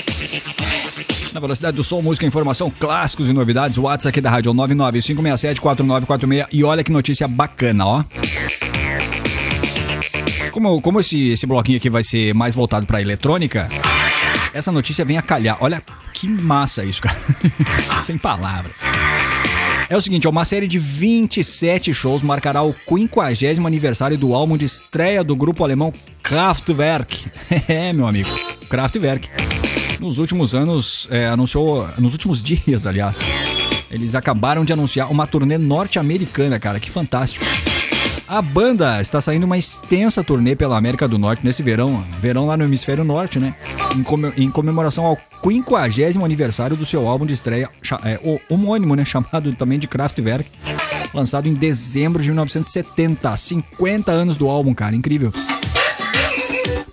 Na velocidade do som, música, informação, clássicos e novidades. O WhatsApp aqui da Rádio 995674946. E olha que notícia bacana, ó. Como, como esse, esse bloquinho aqui vai ser mais voltado pra eletrônica, essa notícia vem a calhar. Olha que massa isso, cara. Sem palavras. É o seguinte, uma série de 27 shows marcará o 50 aniversário do álbum de estreia do grupo alemão Kraftwerk. É, meu amigo, Kraftwerk. Nos últimos anos, é, anunciou, nos últimos dias, aliás, eles acabaram de anunciar uma turnê norte-americana, cara, que fantástico. A banda está saindo uma extensa turnê pela América do Norte nesse verão, verão lá no hemisfério norte, né? Em, come- em comemoração ao 50 aniversário do seu álbum de estreia, é, homônimo, né? Chamado também de Kraftwerk, lançado em dezembro de 1970. 50 anos do álbum, cara, incrível.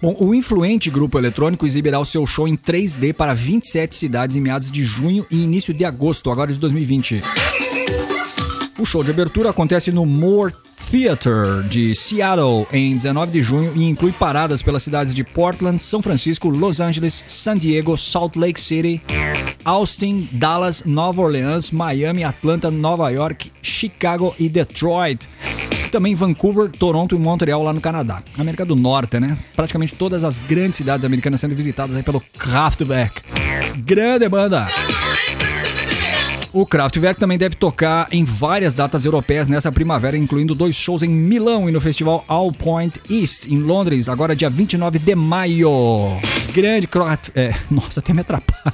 Bom, o influente grupo eletrônico exibirá o seu show em 3D para 27 cidades em meados de junho e início de agosto, agora de 2020. O show de abertura acontece no Moore Theater de Seattle em 19 de junho e inclui paradas pelas cidades de Portland, São Francisco, Los Angeles, San Diego, Salt Lake City, Austin, Dallas, Nova Orleans, Miami, Atlanta, Nova York, Chicago e Detroit. Também Vancouver, Toronto e Montreal lá no Canadá. América do Norte, né? Praticamente todas as grandes cidades americanas sendo visitadas aí pelo Kraftwerk. Grande banda! O Kraftwerk também deve tocar em várias datas europeias nessa primavera, incluindo dois shows em Milão e no festival All Point East, em Londres, agora dia 29 de maio. Grande Kraft... É, nossa, até me atrapalha.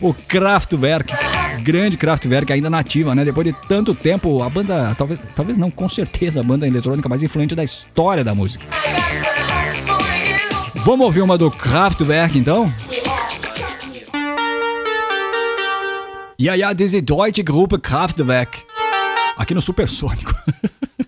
O Kraftwerk, grande Kraftwerk, ainda nativa, né? Depois de tanto tempo, a banda, talvez, talvez não, com certeza, a banda eletrônica mais influente da história da música. Vamos ouvir uma do Kraftwerk, então? Ja, ja, diese deutsche Gruppe Kraftwerk. Aqui no Supersônico.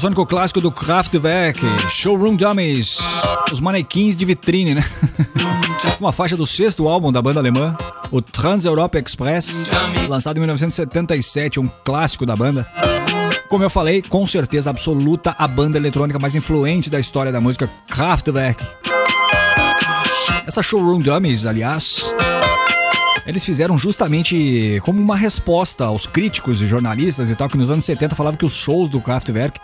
Supersônico clássico do Kraftwerk, Showroom Dummies, os manequins de vitrine, né? Uma faixa do sexto álbum da banda alemã, o Trans Europe Express, lançado em 1977, um clássico da banda. Como eu falei, com certeza absoluta a banda eletrônica mais influente da história da música Kraftwerk. Essa Showroom Dummies, aliás, eles fizeram justamente como uma resposta aos críticos e jornalistas e tal, que nos anos 70 falavam que os shows do Kraftwerk,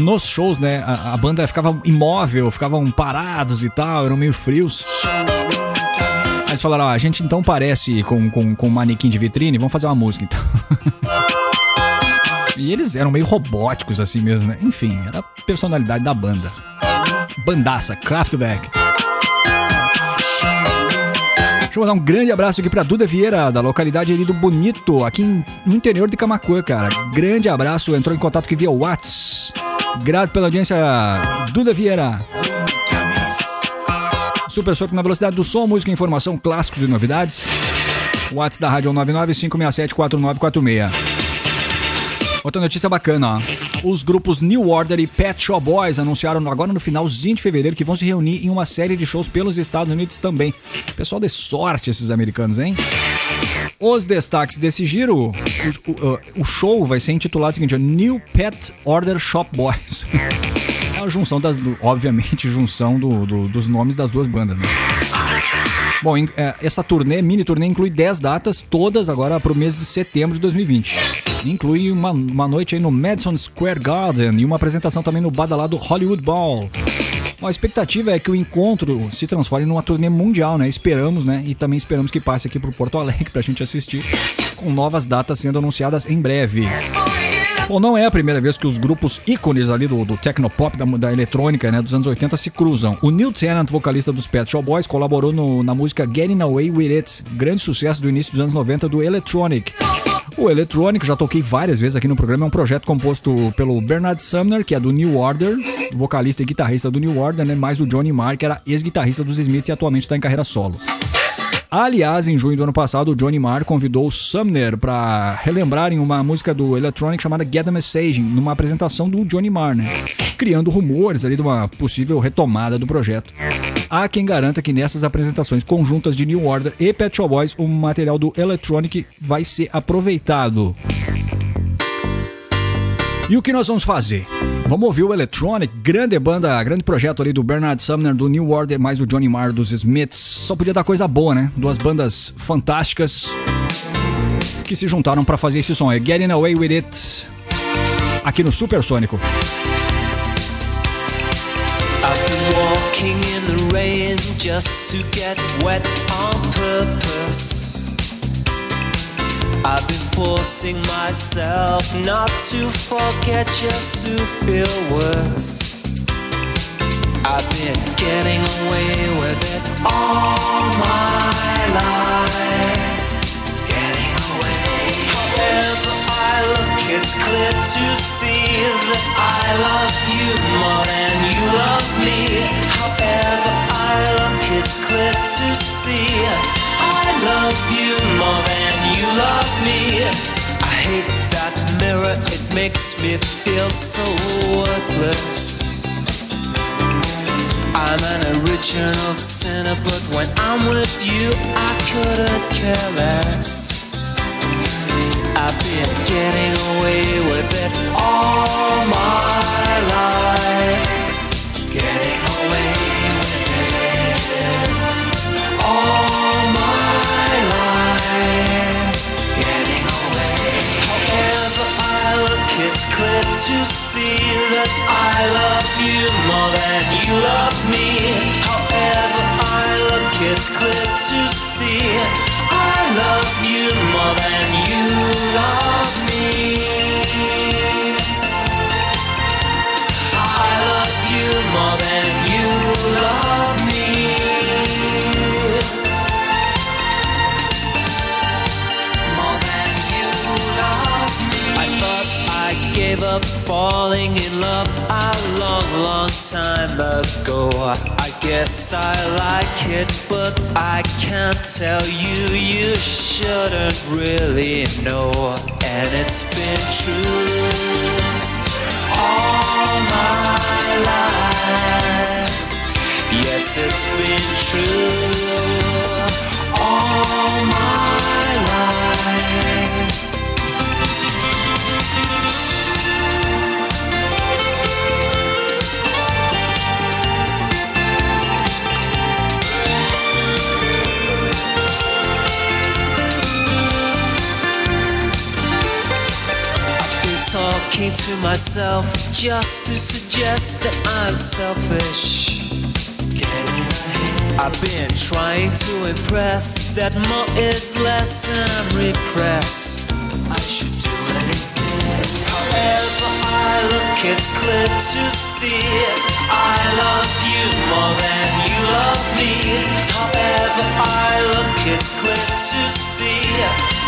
nos shows, né, a, a banda ficava imóvel, ficavam parados e tal, eram meio frios. Aí eles falaram, ah, a gente então parece com, com, com um manequim de vitrine, vamos fazer uma música então. e eles eram meio robóticos assim mesmo, né? Enfim, era a personalidade da banda. Bandaça, Kraftwerk. Deixa eu mandar um grande abraço aqui pra Duda Vieira, da localidade ali do Bonito, aqui no interior de Camacuã, cara. Grande abraço, entrou em contato aqui via Whats. Grato pela audiência, Duda Vieira. Super Soco na velocidade do som, música, informação, clássicos e novidades. Whats da Rádio 995674946. Outra notícia bacana, ó. Os grupos New Order e Pet Shop Boys anunciaram agora no finalzinho de fevereiro que vão se reunir em uma série de shows pelos Estados Unidos também. Pessoal de sorte esses americanos, hein? Os destaques desse giro, o, o- o show vai ser intitulado o seguinte, New Pet Order Shop Boys. É a junção das, obviamente, junção do- do- dos nomes das duas bandas, né? Bom, é, essa turnê, mini turnê, inclui 10 datas, todas agora para o mês de setembro de 2020. Inclui uma, uma noite aí no Madison Square Garden e uma apresentação também no badalado Hollywood Bowl. A expectativa é que o encontro se transforme numa turnê mundial, né? Esperamos, né? E também esperamos que passe aqui pro Porto Alegre pra gente assistir, com novas datas sendo anunciadas em breve. Bom, não é a primeira vez que os grupos ícones ali do, do tecnopop, da, da eletrônica, né, dos anos 80 se cruzam. O Neil Tennant, vocalista dos Pet Shop Boys, colaborou no- na música Getting Away With It, grande sucesso do início dos anos 90 do Electronic. O Electronic, já toquei várias vezes aqui no programa, é um projeto composto pelo Bernard Sumner, que é do New Order, vocalista e guitarrista do New Order, né, mais o Johnny Marr, que era ex-guitarrista dos Smiths e atualmente está em carreira solo. Aliás, em junho do ano passado, o Johnny Marr convidou o Sumner para relembrarem uma música do Electronic chamada Get the Message, numa apresentação do Johnny Marr, né? Criando rumores ali de uma possível retomada do projeto. Há quem garanta que nessas apresentações conjuntas de New Order e Pet Shop Boys, o material do Electronic vai ser aproveitado. E o que nós vamos fazer? Vamos ouvir o Electronic, grande banda, grande projeto ali do Bernard Sumner, do New Order, mais o Johnny Marr dos Smiths. Só podia dar coisa boa, né? Duas bandas fantásticas que se juntaram para fazer esse som. É Getting Away With It, aqui no Supersônico. I've been walking in the rain just to get wet on purpose. I've been forcing myself not to forget just to feel worse. I've been getting away with it all my life. Getting away. However I look, it's clear to see that I love you more than you love me. However I look, it's clear to see I love you more than you love me. I hate that mirror, it makes me feel so worthless. I'm an original sinner, but when I'm with you, I couldn't care less. I've been getting away with it all my life. Getting away with it you love me. However I look, it's clear to see. I love you more than you love me. I love you more than you love gave up falling in love a long, long time ago. I guess I like it, but I can't tell you. You shouldn't really know, and it's been true all my life. Yes, it's been true all my life. Talking to myself just to suggest that I'm selfish. I've been trying to impress that more is less and I'm repressed. I should do it instead. However I look, it's clear to see. I love you more than you love me. However I look, it's clear to see.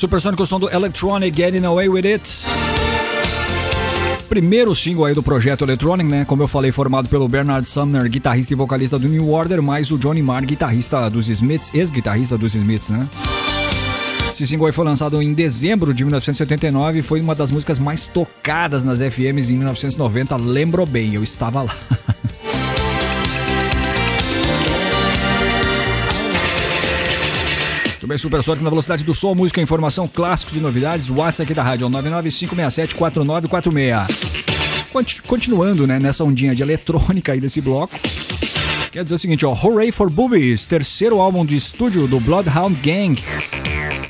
Supersônico, som do Electronic Getting Away With It. Primeiro single aí do projeto Electronic, né? Como eu falei, formado pelo Bernard Sumner, guitarrista e vocalista do New Order, mais o Johnny Marr, guitarrista dos Smiths, ex-guitarrista dos Smiths, né? Esse single aí foi lançado em dezembro de 1979 e foi uma das músicas mais tocadas nas FMs em 1990. Lembro bem, eu estava lá. Bem, Supersônico na velocidade do som, música, informação, clássicos e novidades. WhatsApp aqui da rádio é o 995674946. Conti- Continuando, né, nessa ondinha de eletrônica aí desse bloco. Quer dizer o seguinte, ó, Hooray for Boobies, terceiro álbum de estúdio do Bloodhound Gang.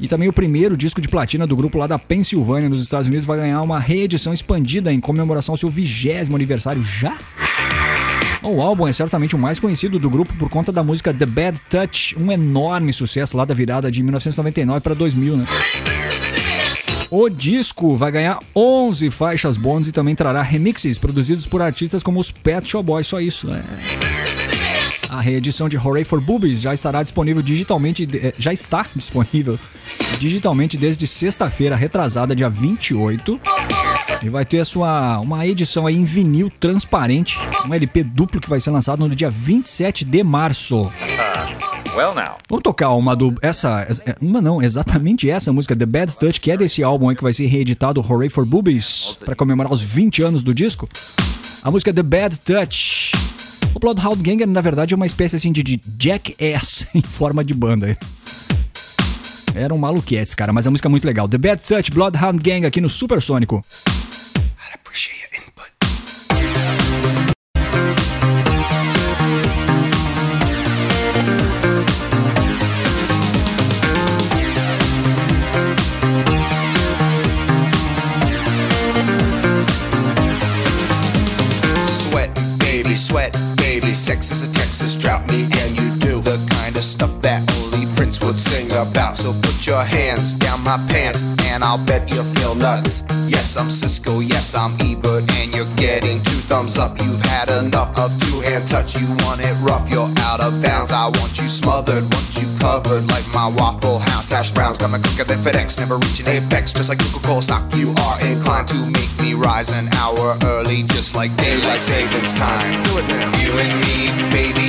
E também o primeiro disco de platina do grupo lá da Pensilvânia, nos Estados Unidos, vai ganhar uma reedição expandida em comemoração ao seu vigésimo aniversário já. O álbum é certamente o mais conhecido do grupo por conta da música The Bad Touch, um enorme sucesso lá da virada de 1999 para 2000, né? O disco vai ganhar 11 faixas bônus e também trará remixes produzidos por artistas como os Pet Shop Boys, só isso, né? A reedição de Hooray for Boobies já estará disponível digitalmente, eh, já está disponível digitalmente desde sexta-feira, retrasada, dia 28. E vai ter a sua uma edição aí em vinil transparente, um LP duplo que vai ser lançado no dia 27 de março. Well now. Vamos tocar uma do essa uma não, exatamente essa música The Bad Touch, que é desse álbum aí que vai ser reeditado Hooray for Boobies para comemorar os 20 anos do disco. A música The Bad Touch. O Bloodhound Gang, na verdade, é uma espécie assim de, de Jackass em forma de banda. Eram maluquetes, cara, mas a música é muito legal. The Bad Touch, Bloodhound Gang aqui no Supersônico. Sweat, baby, sweat, baby. Sex is a Texas drought. Me and you do of stuff that only Prince would sing about. So put your hands down my pants, and I'll bet you feel nuts. Yes, I'm Cisco. Yes, I'm Ebert, and you're getting two thumbs up. You've had enough of two-hand touch. You want it rough, you're out of bounds. I want you smothered, want you covered like my Waffle House hash browns. Coming quicker than FedEx, never reaching apex. Just like Coca-Cola stock, you are inclined to make me rise an hour early, just like daylight savings time. Do it now. You and me, baby,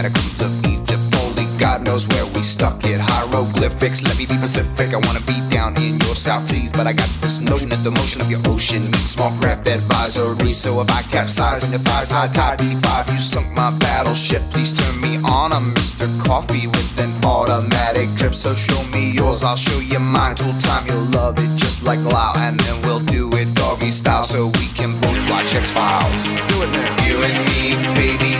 Catacombs of Egypt. Only God knows where we stuck it. Hieroglyphics, let me be Pacific. I wanna be down in your South Seas, but I got this notion that the motion of your ocean means small craft advisory. So if I capsize your thighs, high tide B5, you sunk my battleship. Please turn me on. I'm Mr. Coffee with an automatic drip. So show me yours, I'll show you mine. Tool time, you'll love it just like Lao, and then we'll do it doggy style so we can both watch X Files. Do it now. You and me, baby,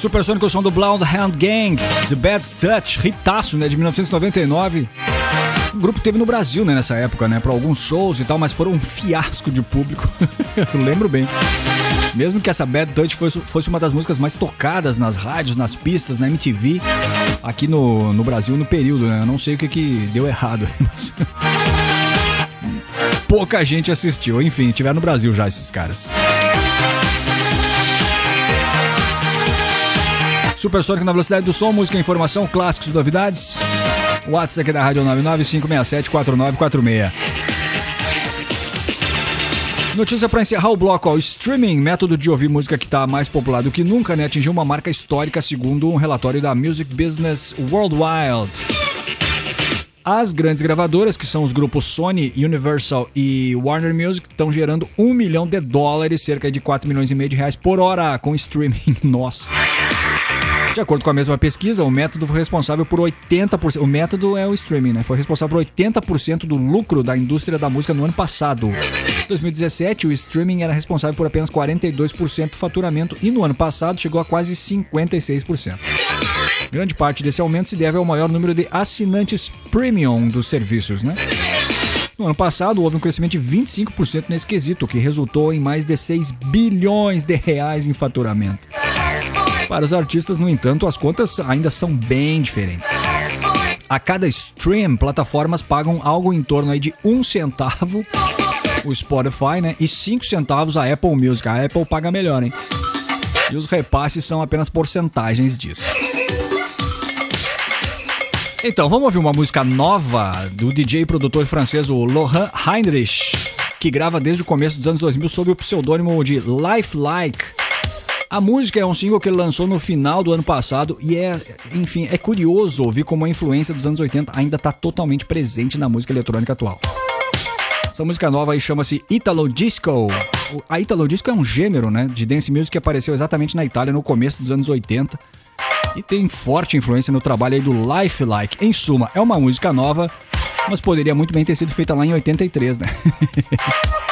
Supersônico som do Blonde Hand Gang, The Bad Touch, hitaço, né, de 1999. O grupo teve no Brasil, né, nessa época, né, para alguns shows e tal, mas foram um fiasco de público. Eu lembro bem. Mesmo que essa Bad Touch fosse, fosse uma das músicas mais tocadas nas rádios, nas pistas, na MTV, aqui no, no Brasil no período, né? Eu não sei o que, que deu errado. mas- Pouca gente assistiu. Enfim, tiveram no Brasil já esses caras. Supersônico na velocidade do som, música, informação, clássicos e novidades. WhatsApp aqui da Rádio 995674946. Notícia para encerrar o bloco, ó, o streaming, método de ouvir música que está mais popular do que nunca, né, atingiu uma marca histórica segundo um relatório da Music Business Worldwide. As grandes gravadoras, que são os grupos Sony, Universal e Warner Music, estão gerando um milhão de dólares, cerca de 4 milhões e meio de reais por hora com streaming. Nossa. De acordo com a mesma pesquisa, o método foi responsável por 80%. O método é o streaming, né? Foi responsável por 80% do lucro da indústria da música no ano passado. Em 2017, o streaming era responsável por apenas 42% do faturamento e no ano passado chegou a quase 56%. Grande parte desse aumento se deve ao maior número de assinantes premium dos serviços, né? No ano passado, houve um crescimento de 25% nesse quesito, que resultou em mais de 6 bilhões de reais em faturamento. Para os artistas, no entanto, as contas ainda são bem diferentes. A cada stream, plataformas pagam algo em torno aí de um centavo o Spotify, né? E 5 centavos a Apple Music. A Apple paga melhor, hein? E os repasses são apenas porcentagens disso. Então, vamos ouvir uma música nova do DJ e produtor francês Laurent Heinrich, que grava desde o começo dos anos 2000 sob o pseudônimo de Life Like. A música é um single que ele lançou no final do ano passado e é, enfim, é curioso ouvir como a influência dos anos 80 ainda está totalmente presente na música eletrônica atual. Essa música nova aí chama-se Italo Disco. A Italo Disco é um gênero, né, de dance music que apareceu exatamente na Itália no começo dos anos 80 e tem forte influência no trabalho aí do Life Like. Em suma, é uma música nova, mas poderia muito bem ter sido feita lá em 83, né?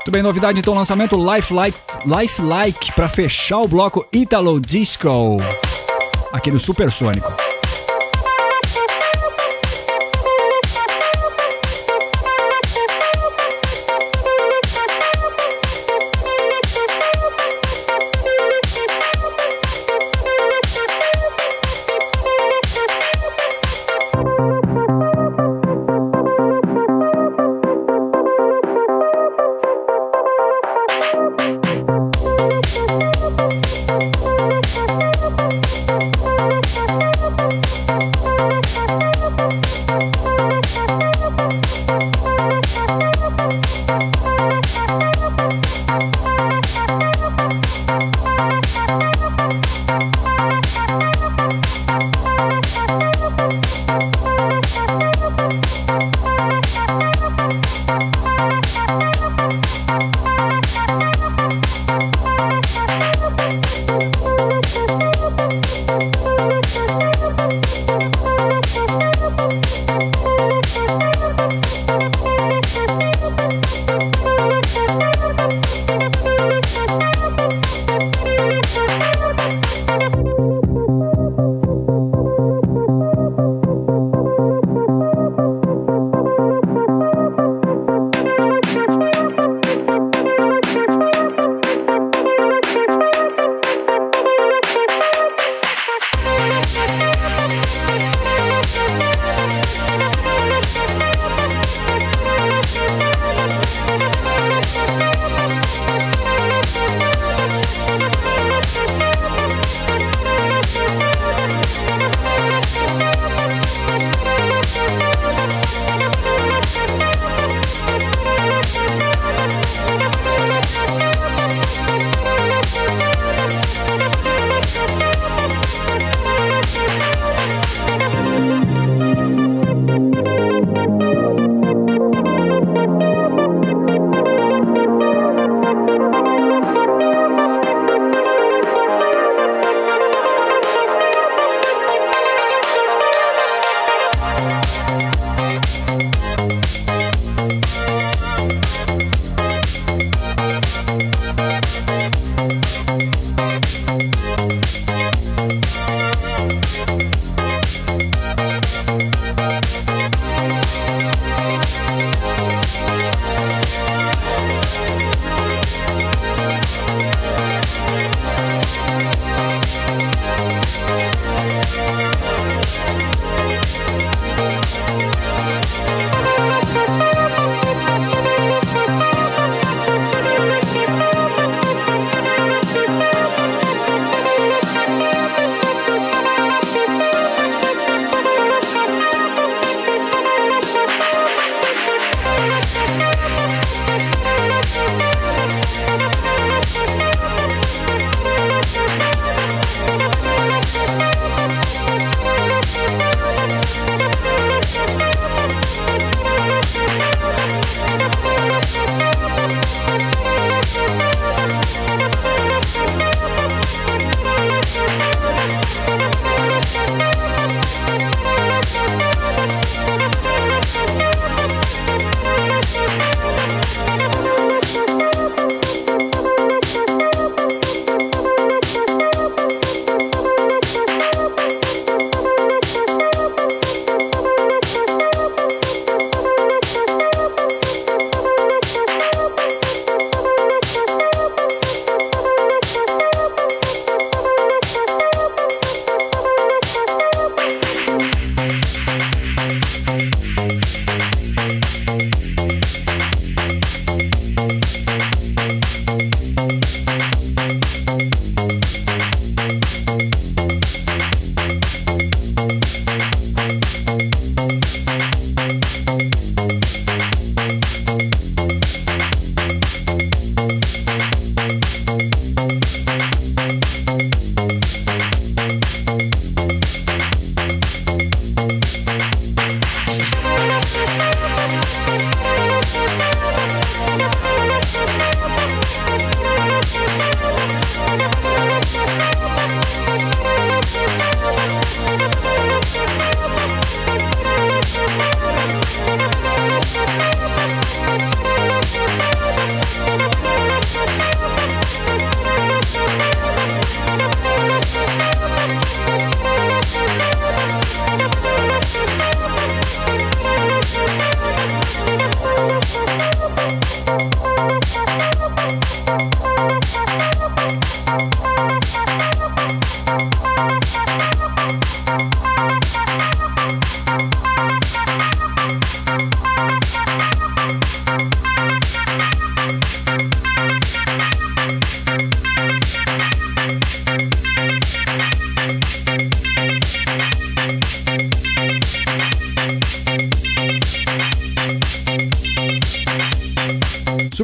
Muito bem, novidade então, lançamento Life Like, Life Like para fechar o bloco Italo Disco aqui no Supersônico.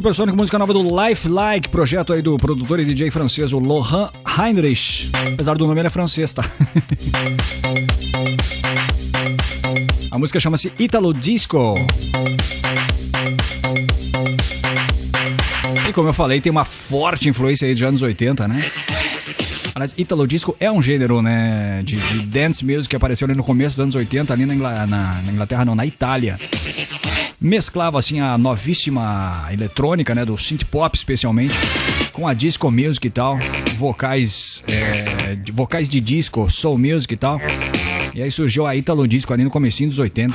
Supersônico, música nova do Life Like, projeto aí do produtor e DJ francês, o Lohan Heinrich. Apesar do nome, ele é francês, tá? A música chama-se Italo Disco. E como eu falei, tem uma forte influência aí de anos 80, né? Aliás, Italo Disco é um gênero, né, de, de dance music que apareceu ali no começo dos anos 80, ali na, Ingla- na- na Inglaterra, não, na Itália. Mesclava, assim, a novíssima eletrônica, né, do synth pop, especialmente, com a disco music e tal, vocais, é, vocais de disco, soul music e tal. E aí surgiu a Italo Disco ali no comecinho dos 80,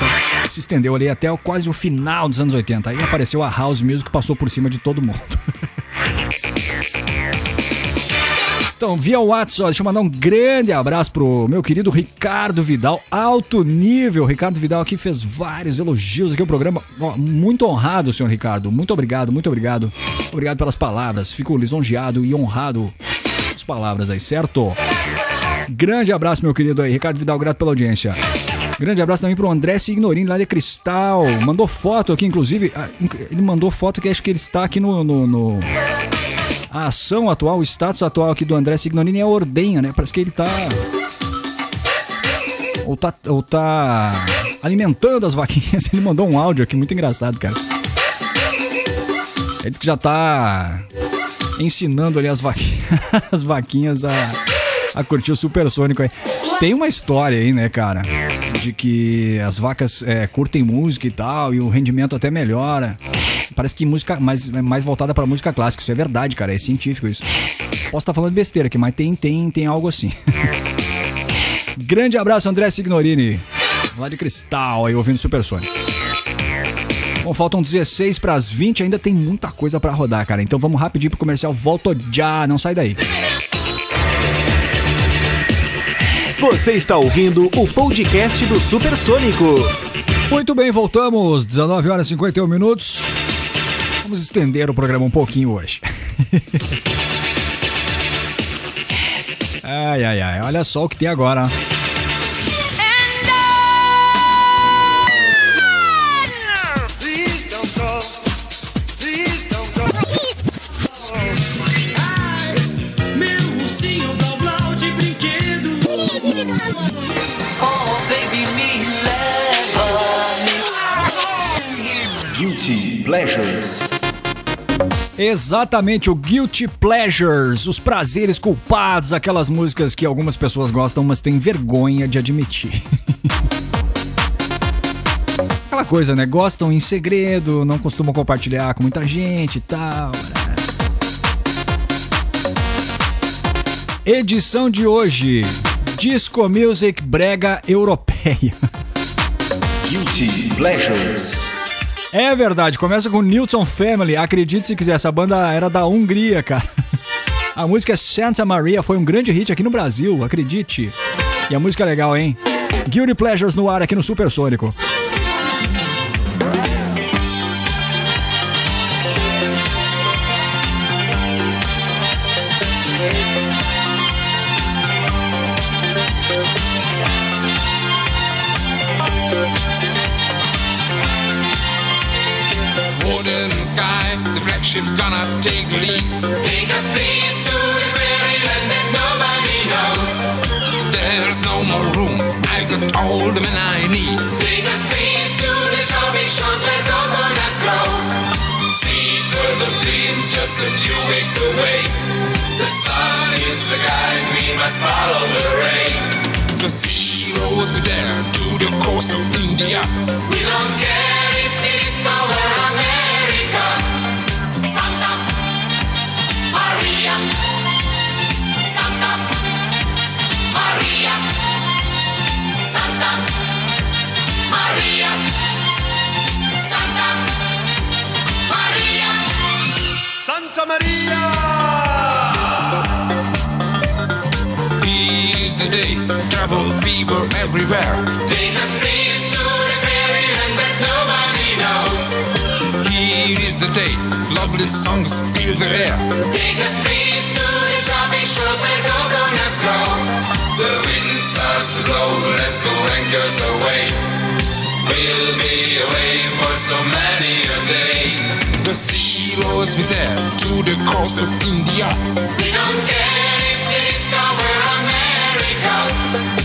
se estendeu ali até quase o final dos anos 80. Aí apareceu a House Music que passou por cima de todo mundo. Então, via WhatsApp, deixa eu mandar um grande abraço pro meu querido Ricardo Vidal, alto nível. Ricardo Vidal aqui fez vários elogios aqui ao programa. Muito honrado, senhor Ricardo. Muito obrigado, muito obrigado. Obrigado pelas palavras. Fico lisonjeado e honrado as palavras aí, certo? Grande abraço, meu querido aí. Ricardo Vidal, grato pela audiência. Grande abraço também pro André Signorini, lá de Cristal. Mandou foto aqui, inclusive. ah, Ele mandou foto que acho que ele está aqui no- no- no... A ação atual, o status atual aqui do André Signorini é ordenha, né? Parece que ele tá. Ou tá, ou tá alimentando as vaquinhas. Ele mandou um áudio aqui muito engraçado, cara. Ele disse que já tá ensinando ali as vaquinhas, as vaquinhas a, a curtir o supersônico aí. Tem uma história aí, né, cara? De que as vacas é, curtem música e tal, e o rendimento até melhora. Parece que música mais, mais voltada pra música clássica. Isso é verdade, cara. É científico isso. Posso estar falando besteira aqui, mas tem, tem, tem algo assim. Grande abraço, André Signorini. Lá de Cristal, aí ouvindo Supersônico. Bom, faltam 16 para as 20, ainda tem muita coisa pra rodar, cara. Então vamos rapidinho pro comercial. Volto já, não sai daí. Você está ouvindo o podcast do Supersônico. Muito bem, voltamos. 19 horas e 51 minutos. Vamos estender o programa um pouquinho hoje. ai, ai, ai. Olha só o que tem agora. Exatamente, o Guilty Pleasures, os prazeres culpados, aquelas músicas que algumas pessoas gostam, mas têm vergonha de admitir. Aquela coisa, né? Gostam em segredo, não costumam compartilhar com muita gente e tal. né? Edição de hoje: Disco Music Brega Europeia. Guilty Pleasures. É verdade, começa com Newton Family. Acredite se quiser, essa banda era da Hungria, cara. A música Santa Maria foi um grande hit aqui no Brasil, acredite. E a música é legal, hein? Guilty Pleasures no ar aqui no Supersônico. Water the flagship's gonna take the lead. Take us, please, to the fairyland that nobody knows. There's no more room. I got all the men I need. Take us, please, to the charming shores where coconuts grow. Sweet world of dreams, just a few weeks away. The sun is the guide, we must follow the rain. The sea me there to the coast of India. We don't care if it is color America. Santa Maria! Is the day, travel fever everywhere. take us please to the fairyland that nobody knows. Here is the day, lovely songs fill the air. Take us please to the shopping shores where coconuts grow. The wind starts to blow, let's go anchors away. We'll be away for so many a day. The sea kilos with air to the coast of India. We don't care if we discover America.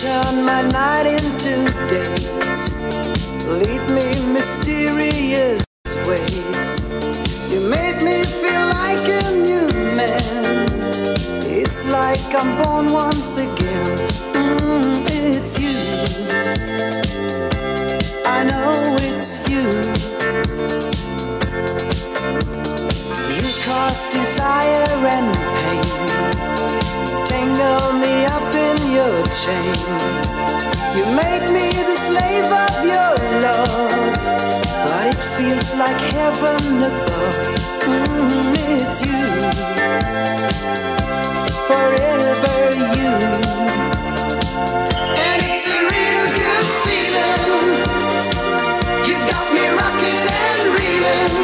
Turn my night into days, lead me mysterious your chain. You make me the slave of your love, but it feels like heaven above. Mm, it's you, forever you, and it's a real good feeling. You got me rocking and reeling.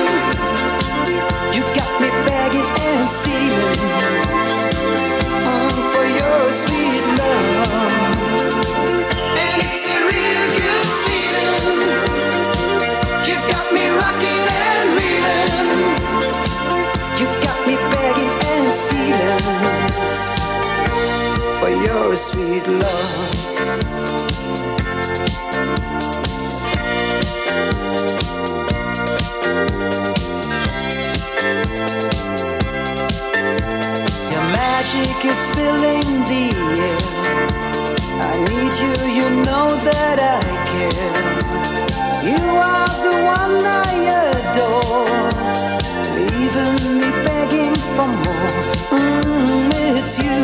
You got me begging and stealing stealing. For your sweet love. Magic is filling the air. I need you, you know that I care. You are the one I adore, leaving me begging for more. Mm, it's you.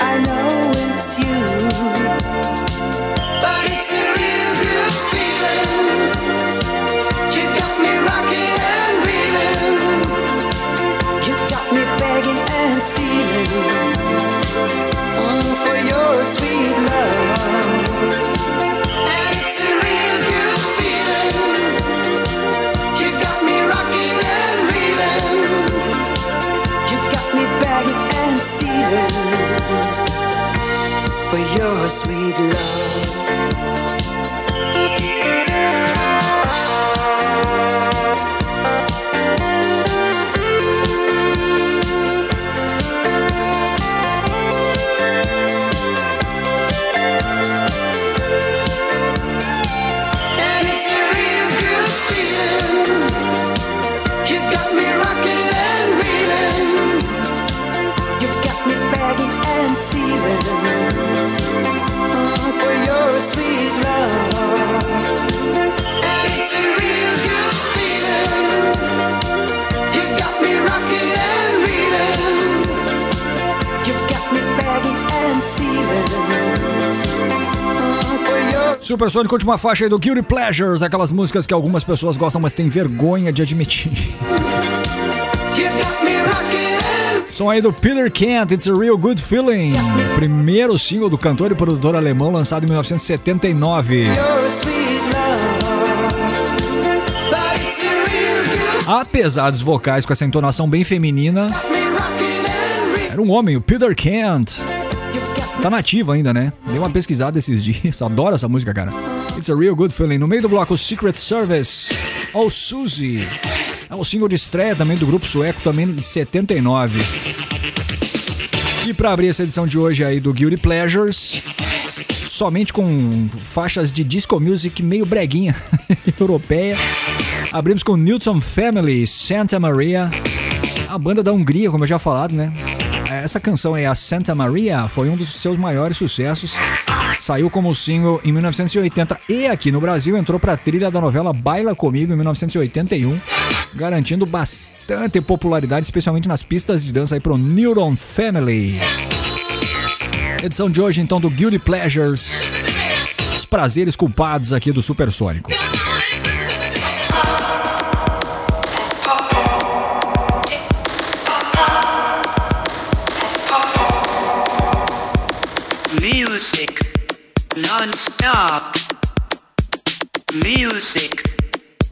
I know it's you. For your sweet love. Supersônico, última faixa aí do Guilty Pleasures, aquelas músicas que algumas pessoas gostam, mas têm vergonha de admitir. Som aí do Peter Kent, It's a Real Good Feeling. Primeiro single do cantor e produtor alemão lançado em 1979. your sweet love. But it's a real good Apesar dos vocais com essa entonação bem feminina, era um homem, o Peter Kent. Tá nativo ainda, né? Dei uma pesquisada esses dias. Adoro essa música, cara. It's a real good feeling. No meio do bloco Secret Service, ou Suzy. É o single de estreia também do grupo sueco, também de 79. E pra abrir essa edição de hoje aí do Guilty Pleasures, somente com faixas de disco music meio breguinha europeia. Abrimos com Newton Family, Santa Maria, a banda da Hungria, como eu já falado, né? Essa canção é a Santa Maria, foi um dos seus maiores sucessos. Saiu como single em 1980 e aqui no Brasil entrou pra trilha da novela Baila Comigo em 1981, garantindo bastante popularidade, especialmente nas pistas de dança aí pro Neuron Family. Edição de hoje então do Guilty Pleasures. Os prazeres culpados aqui do Supersônico.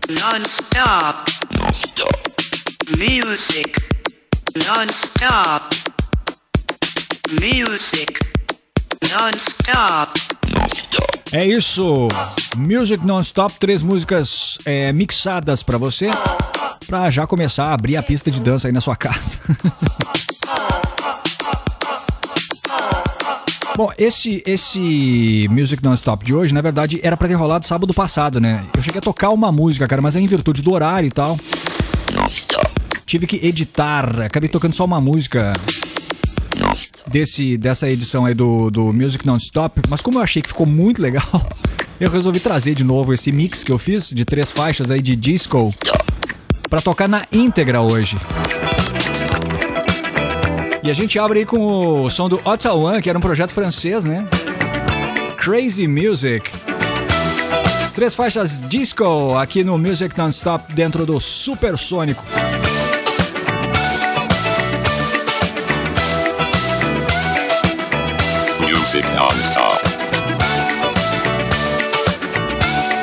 Non-stop. Non-stop. Music non-stop. Music non-stop. É isso. Music Non-Stop, três músicas é, mixadas pra você, pra já começar a abrir a pista de dança aí na sua casa. Bom, esse esse Music Non-Stop de hoje, na verdade, era pra ter rolado sábado passado, né? Eu cheguei a tocar uma música, cara, mas é em virtude do horário e tal. Tive que editar, acabei tocando só uma música desse dessa edição aí do, do Music Non-Stop, mas como eu achei que ficou muito legal, eu resolvi trazer de novo esse mix que eu fiz de três faixas aí de disco pra tocar na íntegra hoje. E a gente abre aí com o som do Ottawa, que era um projeto francês, né? Crazy Music. Três faixas disco aqui no Music Non-Stop dentro do Supersônico. Music non-stop.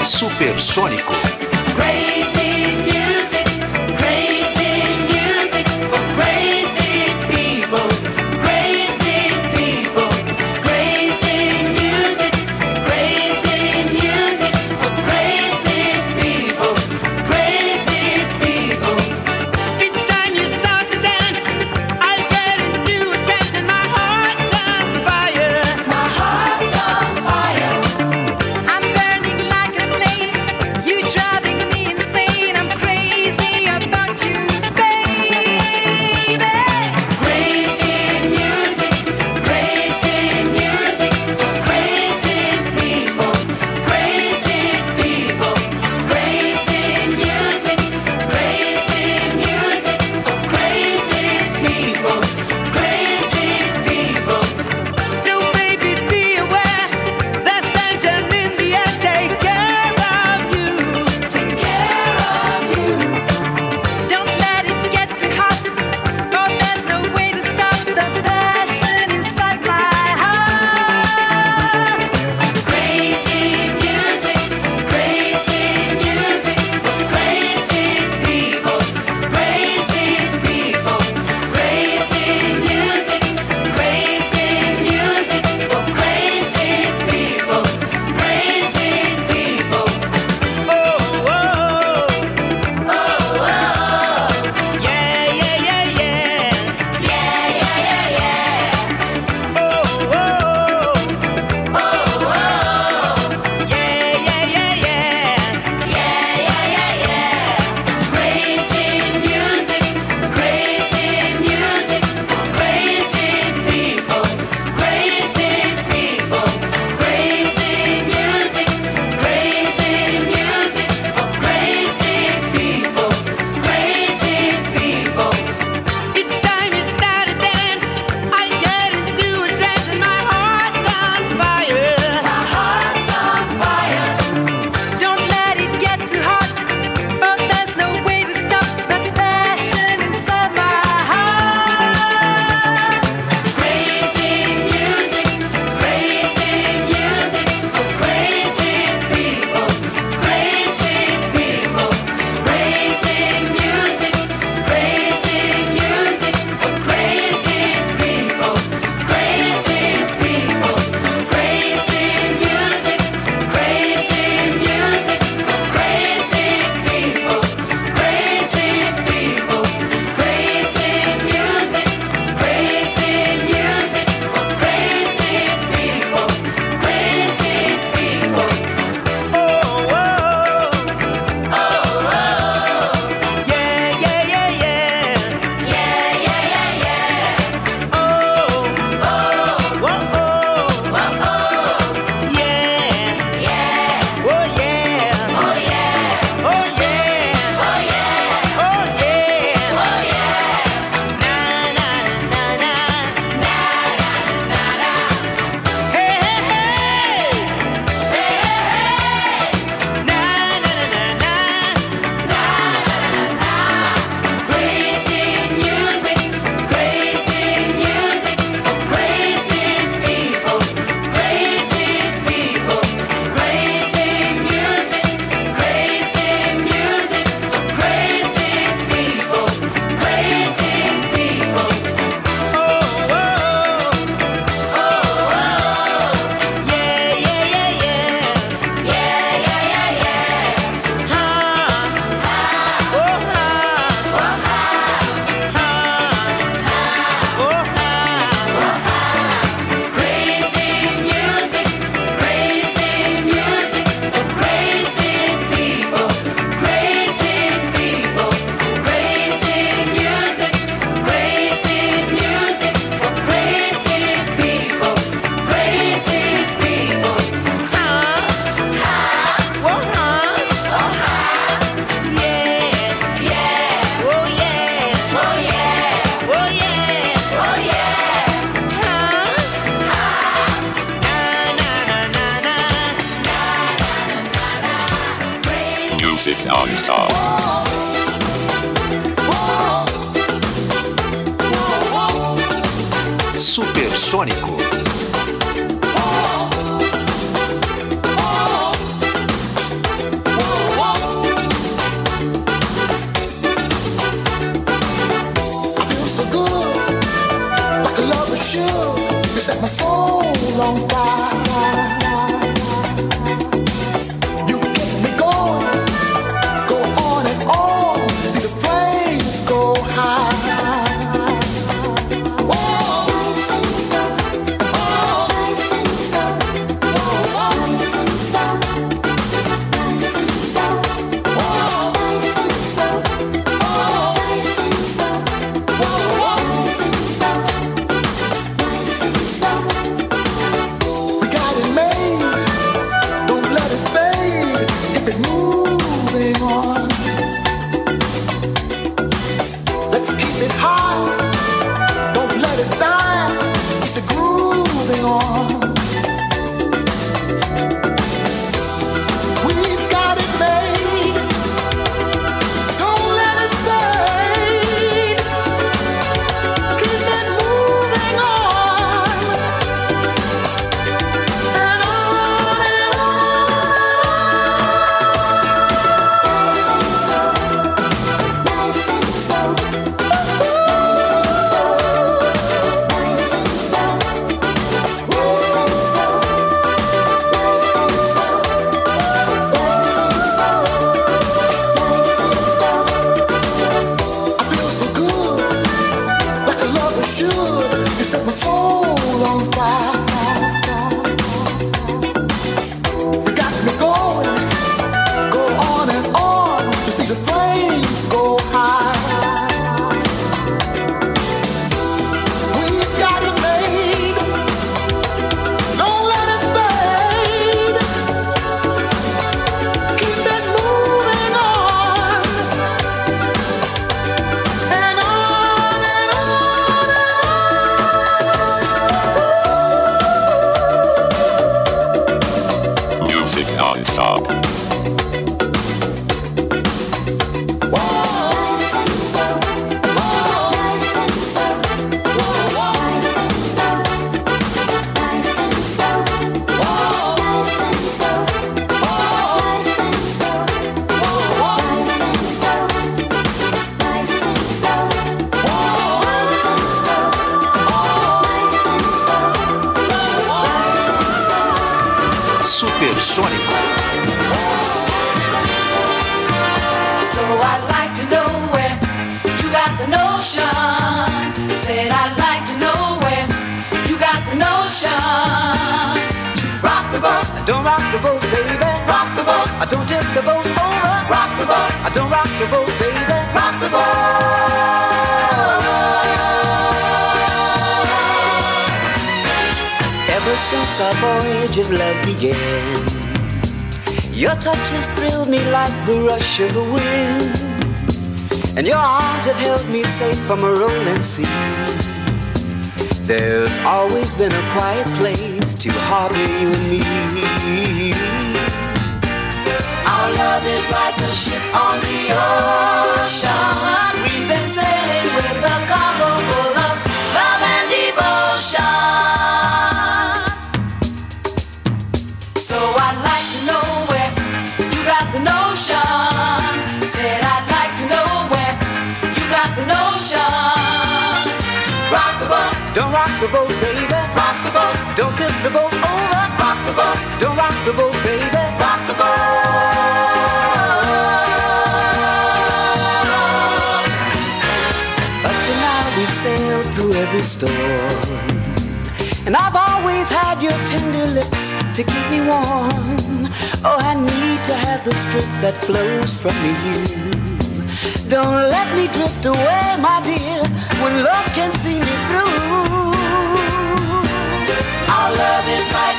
Supersônico.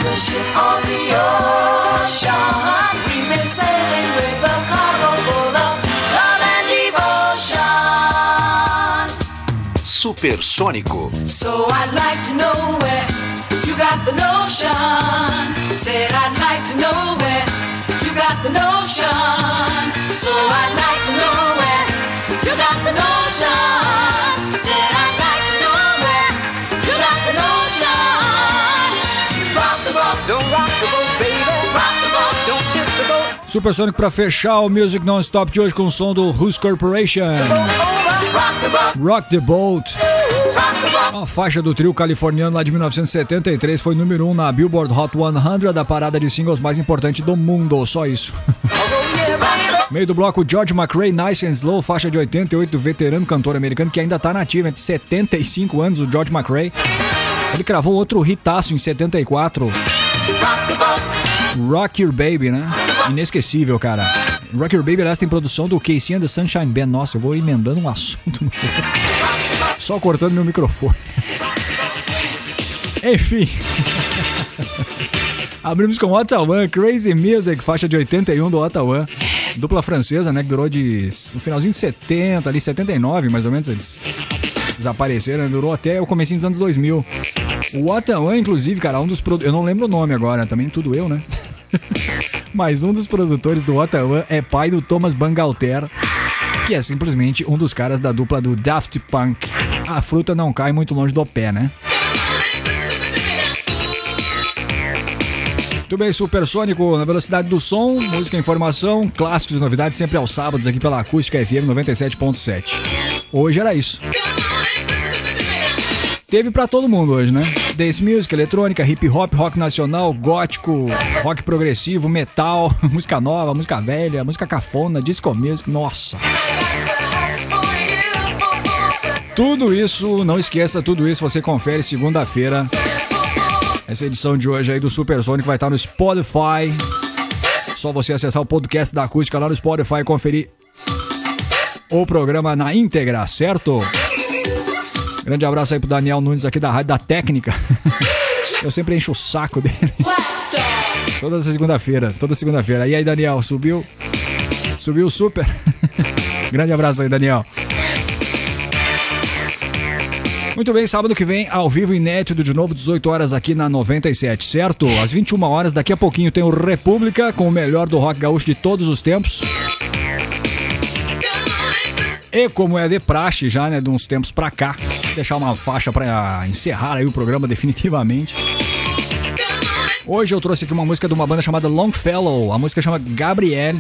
on the ocean. We've been sailing with a cargo of love and devotion. Supersônico. So I'd like to know where you got the notion. Said I'd like to know where you got the notion. So I'd like to know where you got the notion. Said I'd like Supersonic pra fechar o Music Non-Stop de hoje com o som do Who's Corporation. Rock the boat. A faixa do trio californiano lá de 1973 foi número 1 um na Billboard Hot 100, da parada de singles mais importante do mundo. Só isso. Meio do bloco, George McRae, Nice and Slow, faixa de 88 do veterano cantor americano que ainda tá nativo, entre 75 anos, o George McRae. Ele cravou outro hitaço em 74, Rock Your Baby, né? Inesquecível, cara. Rock Your Baby, aliás, tem produção do Casey and the Sunshine Band. Nossa, eu vou emendando um assunto. Só cortando meu microfone. Enfim. Abrimos com Ottawa, Crazy Music, faixa de 81 do Ottawa. Dupla francesa, né? Que durou de. No finalzinho de 70, ali 79, mais ou menos, eles desapareceram, né, durou até o comecinho dos anos 2000. O Ottawa, inclusive, cara, um dos produtores. Eu não lembro o nome agora, também tudo eu, né? Mas um dos produtores do Ottawa é pai do Thomas Bangalter, que é simplesmente um dos caras da dupla do Daft Punk. A fruta não cai muito longe do pé, né? Muito bem, Supersônico na velocidade do som, música, informação, clássicos e novidades sempre aos sábados aqui pela Acústica FM 97.7. Hoje era isso. Teve pra todo mundo hoje, né? Dance music, eletrônica, hip hop, rock nacional, gótico, rock progressivo, metal, música nova, música velha, música cafona, disco music, nossa. Tudo isso, não esqueça, tudo isso você confere segunda-feira. Essa edição de hoje aí do Supersonic vai estar no Spotify. Só você acessar o podcast da Acústica lá no Spotify e conferir o programa na íntegra, certo? Grande abraço aí pro Daniel Nunes aqui da Rádio da Técnica. Eu sempre encho o saco dele. Toda segunda-feira, toda segunda-feira. E aí, Daniel, subiu? Subiu super? Grande abraço aí, Daniel. Muito bem, sábado que vem, ao vivo inédito de novo, 18 horas aqui na 97, certo? Às 21 horas, daqui a pouquinho tem o República com o melhor do rock gaúcho de todos os tempos. E como é de praxe já, né, de uns tempos pra cá, deixar uma faixa pra encerrar aí o programa definitivamente. Hoje eu trouxe aqui uma música de uma banda chamada Longfellow, a música chama Gabrielle.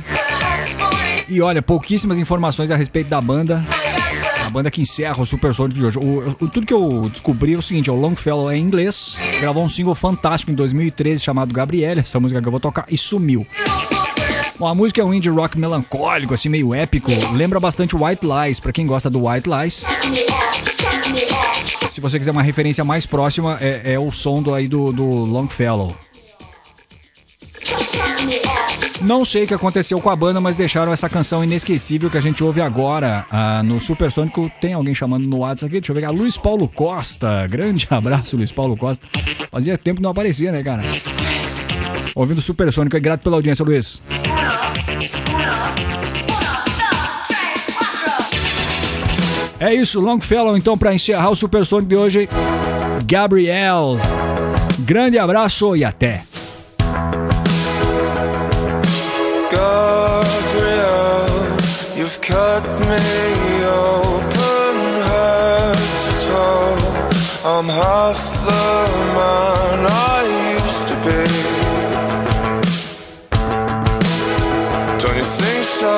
E olha, pouquíssimas informações a respeito da banda. A banda que encerra o Super Sonic de hoje. O, o- tudo que eu descobri é o seguinte: o Longfellow é em inglês, gravou um single fantástico em 2013 chamado Gabrielle, essa música que eu vou tocar, e sumiu. Bom, a música é um indie rock melancólico, assim, meio épico. Lembra bastante White Lies, pra quem gosta do White Lies. Se você quiser uma referência mais próxima, é, é o som do, aí do, do Longfellow. Não sei o que aconteceu com a banda, mas deixaram essa canção inesquecível que a gente ouve agora ah, no Supersônico. Tem alguém chamando no WhatsApp aqui? Deixa eu ver. aqui. Luiz Paulo Costa. Grande abraço, Luiz Paulo Costa. Fazia tempo que não aparecia, né, cara? Ouvindo Supersônico. É grato pela audiência, Luiz. É isso, Longfellow, então, pra encerrar o Supersônico de hoje. Gabriel. Grande abraço e até. Gabriel, you've cut me open head to toe. I'm half the man I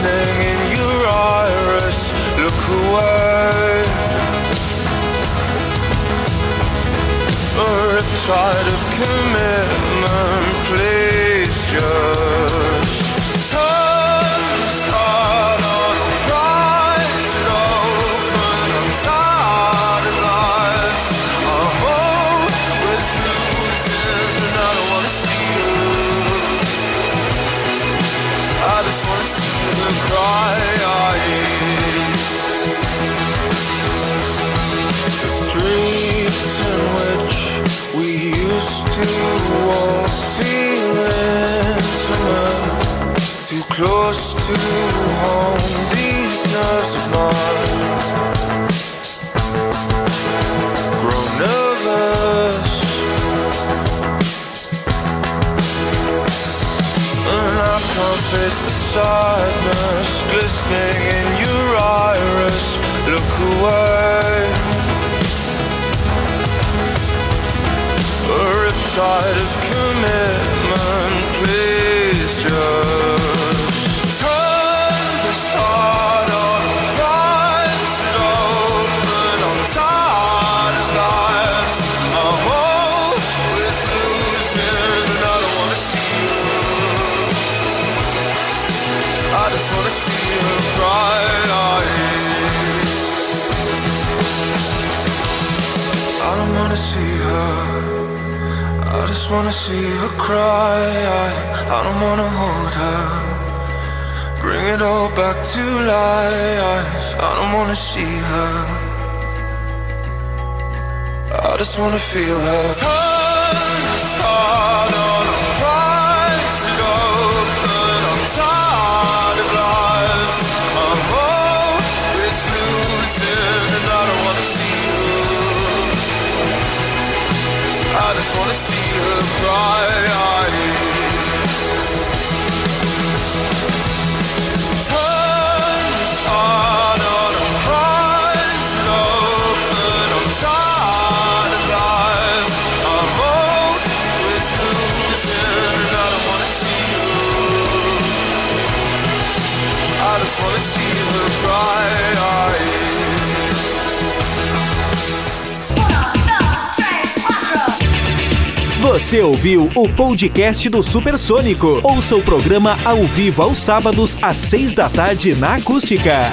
glistening in your iris. Look away. A riptide of commitment, please just to home these nerves of mine. Grow nervous, and I can't face the sadness glistening in your iris. Look away. A riptide of commitment, just wanna see her cry. I, I don't wanna hold her. Bring it all back to life. I don't wanna see her. I just wanna feel her. Você ouviu o podcast do Supersônico. Ouça o programa ao vivo aos sábados às seis da tarde na Acústica.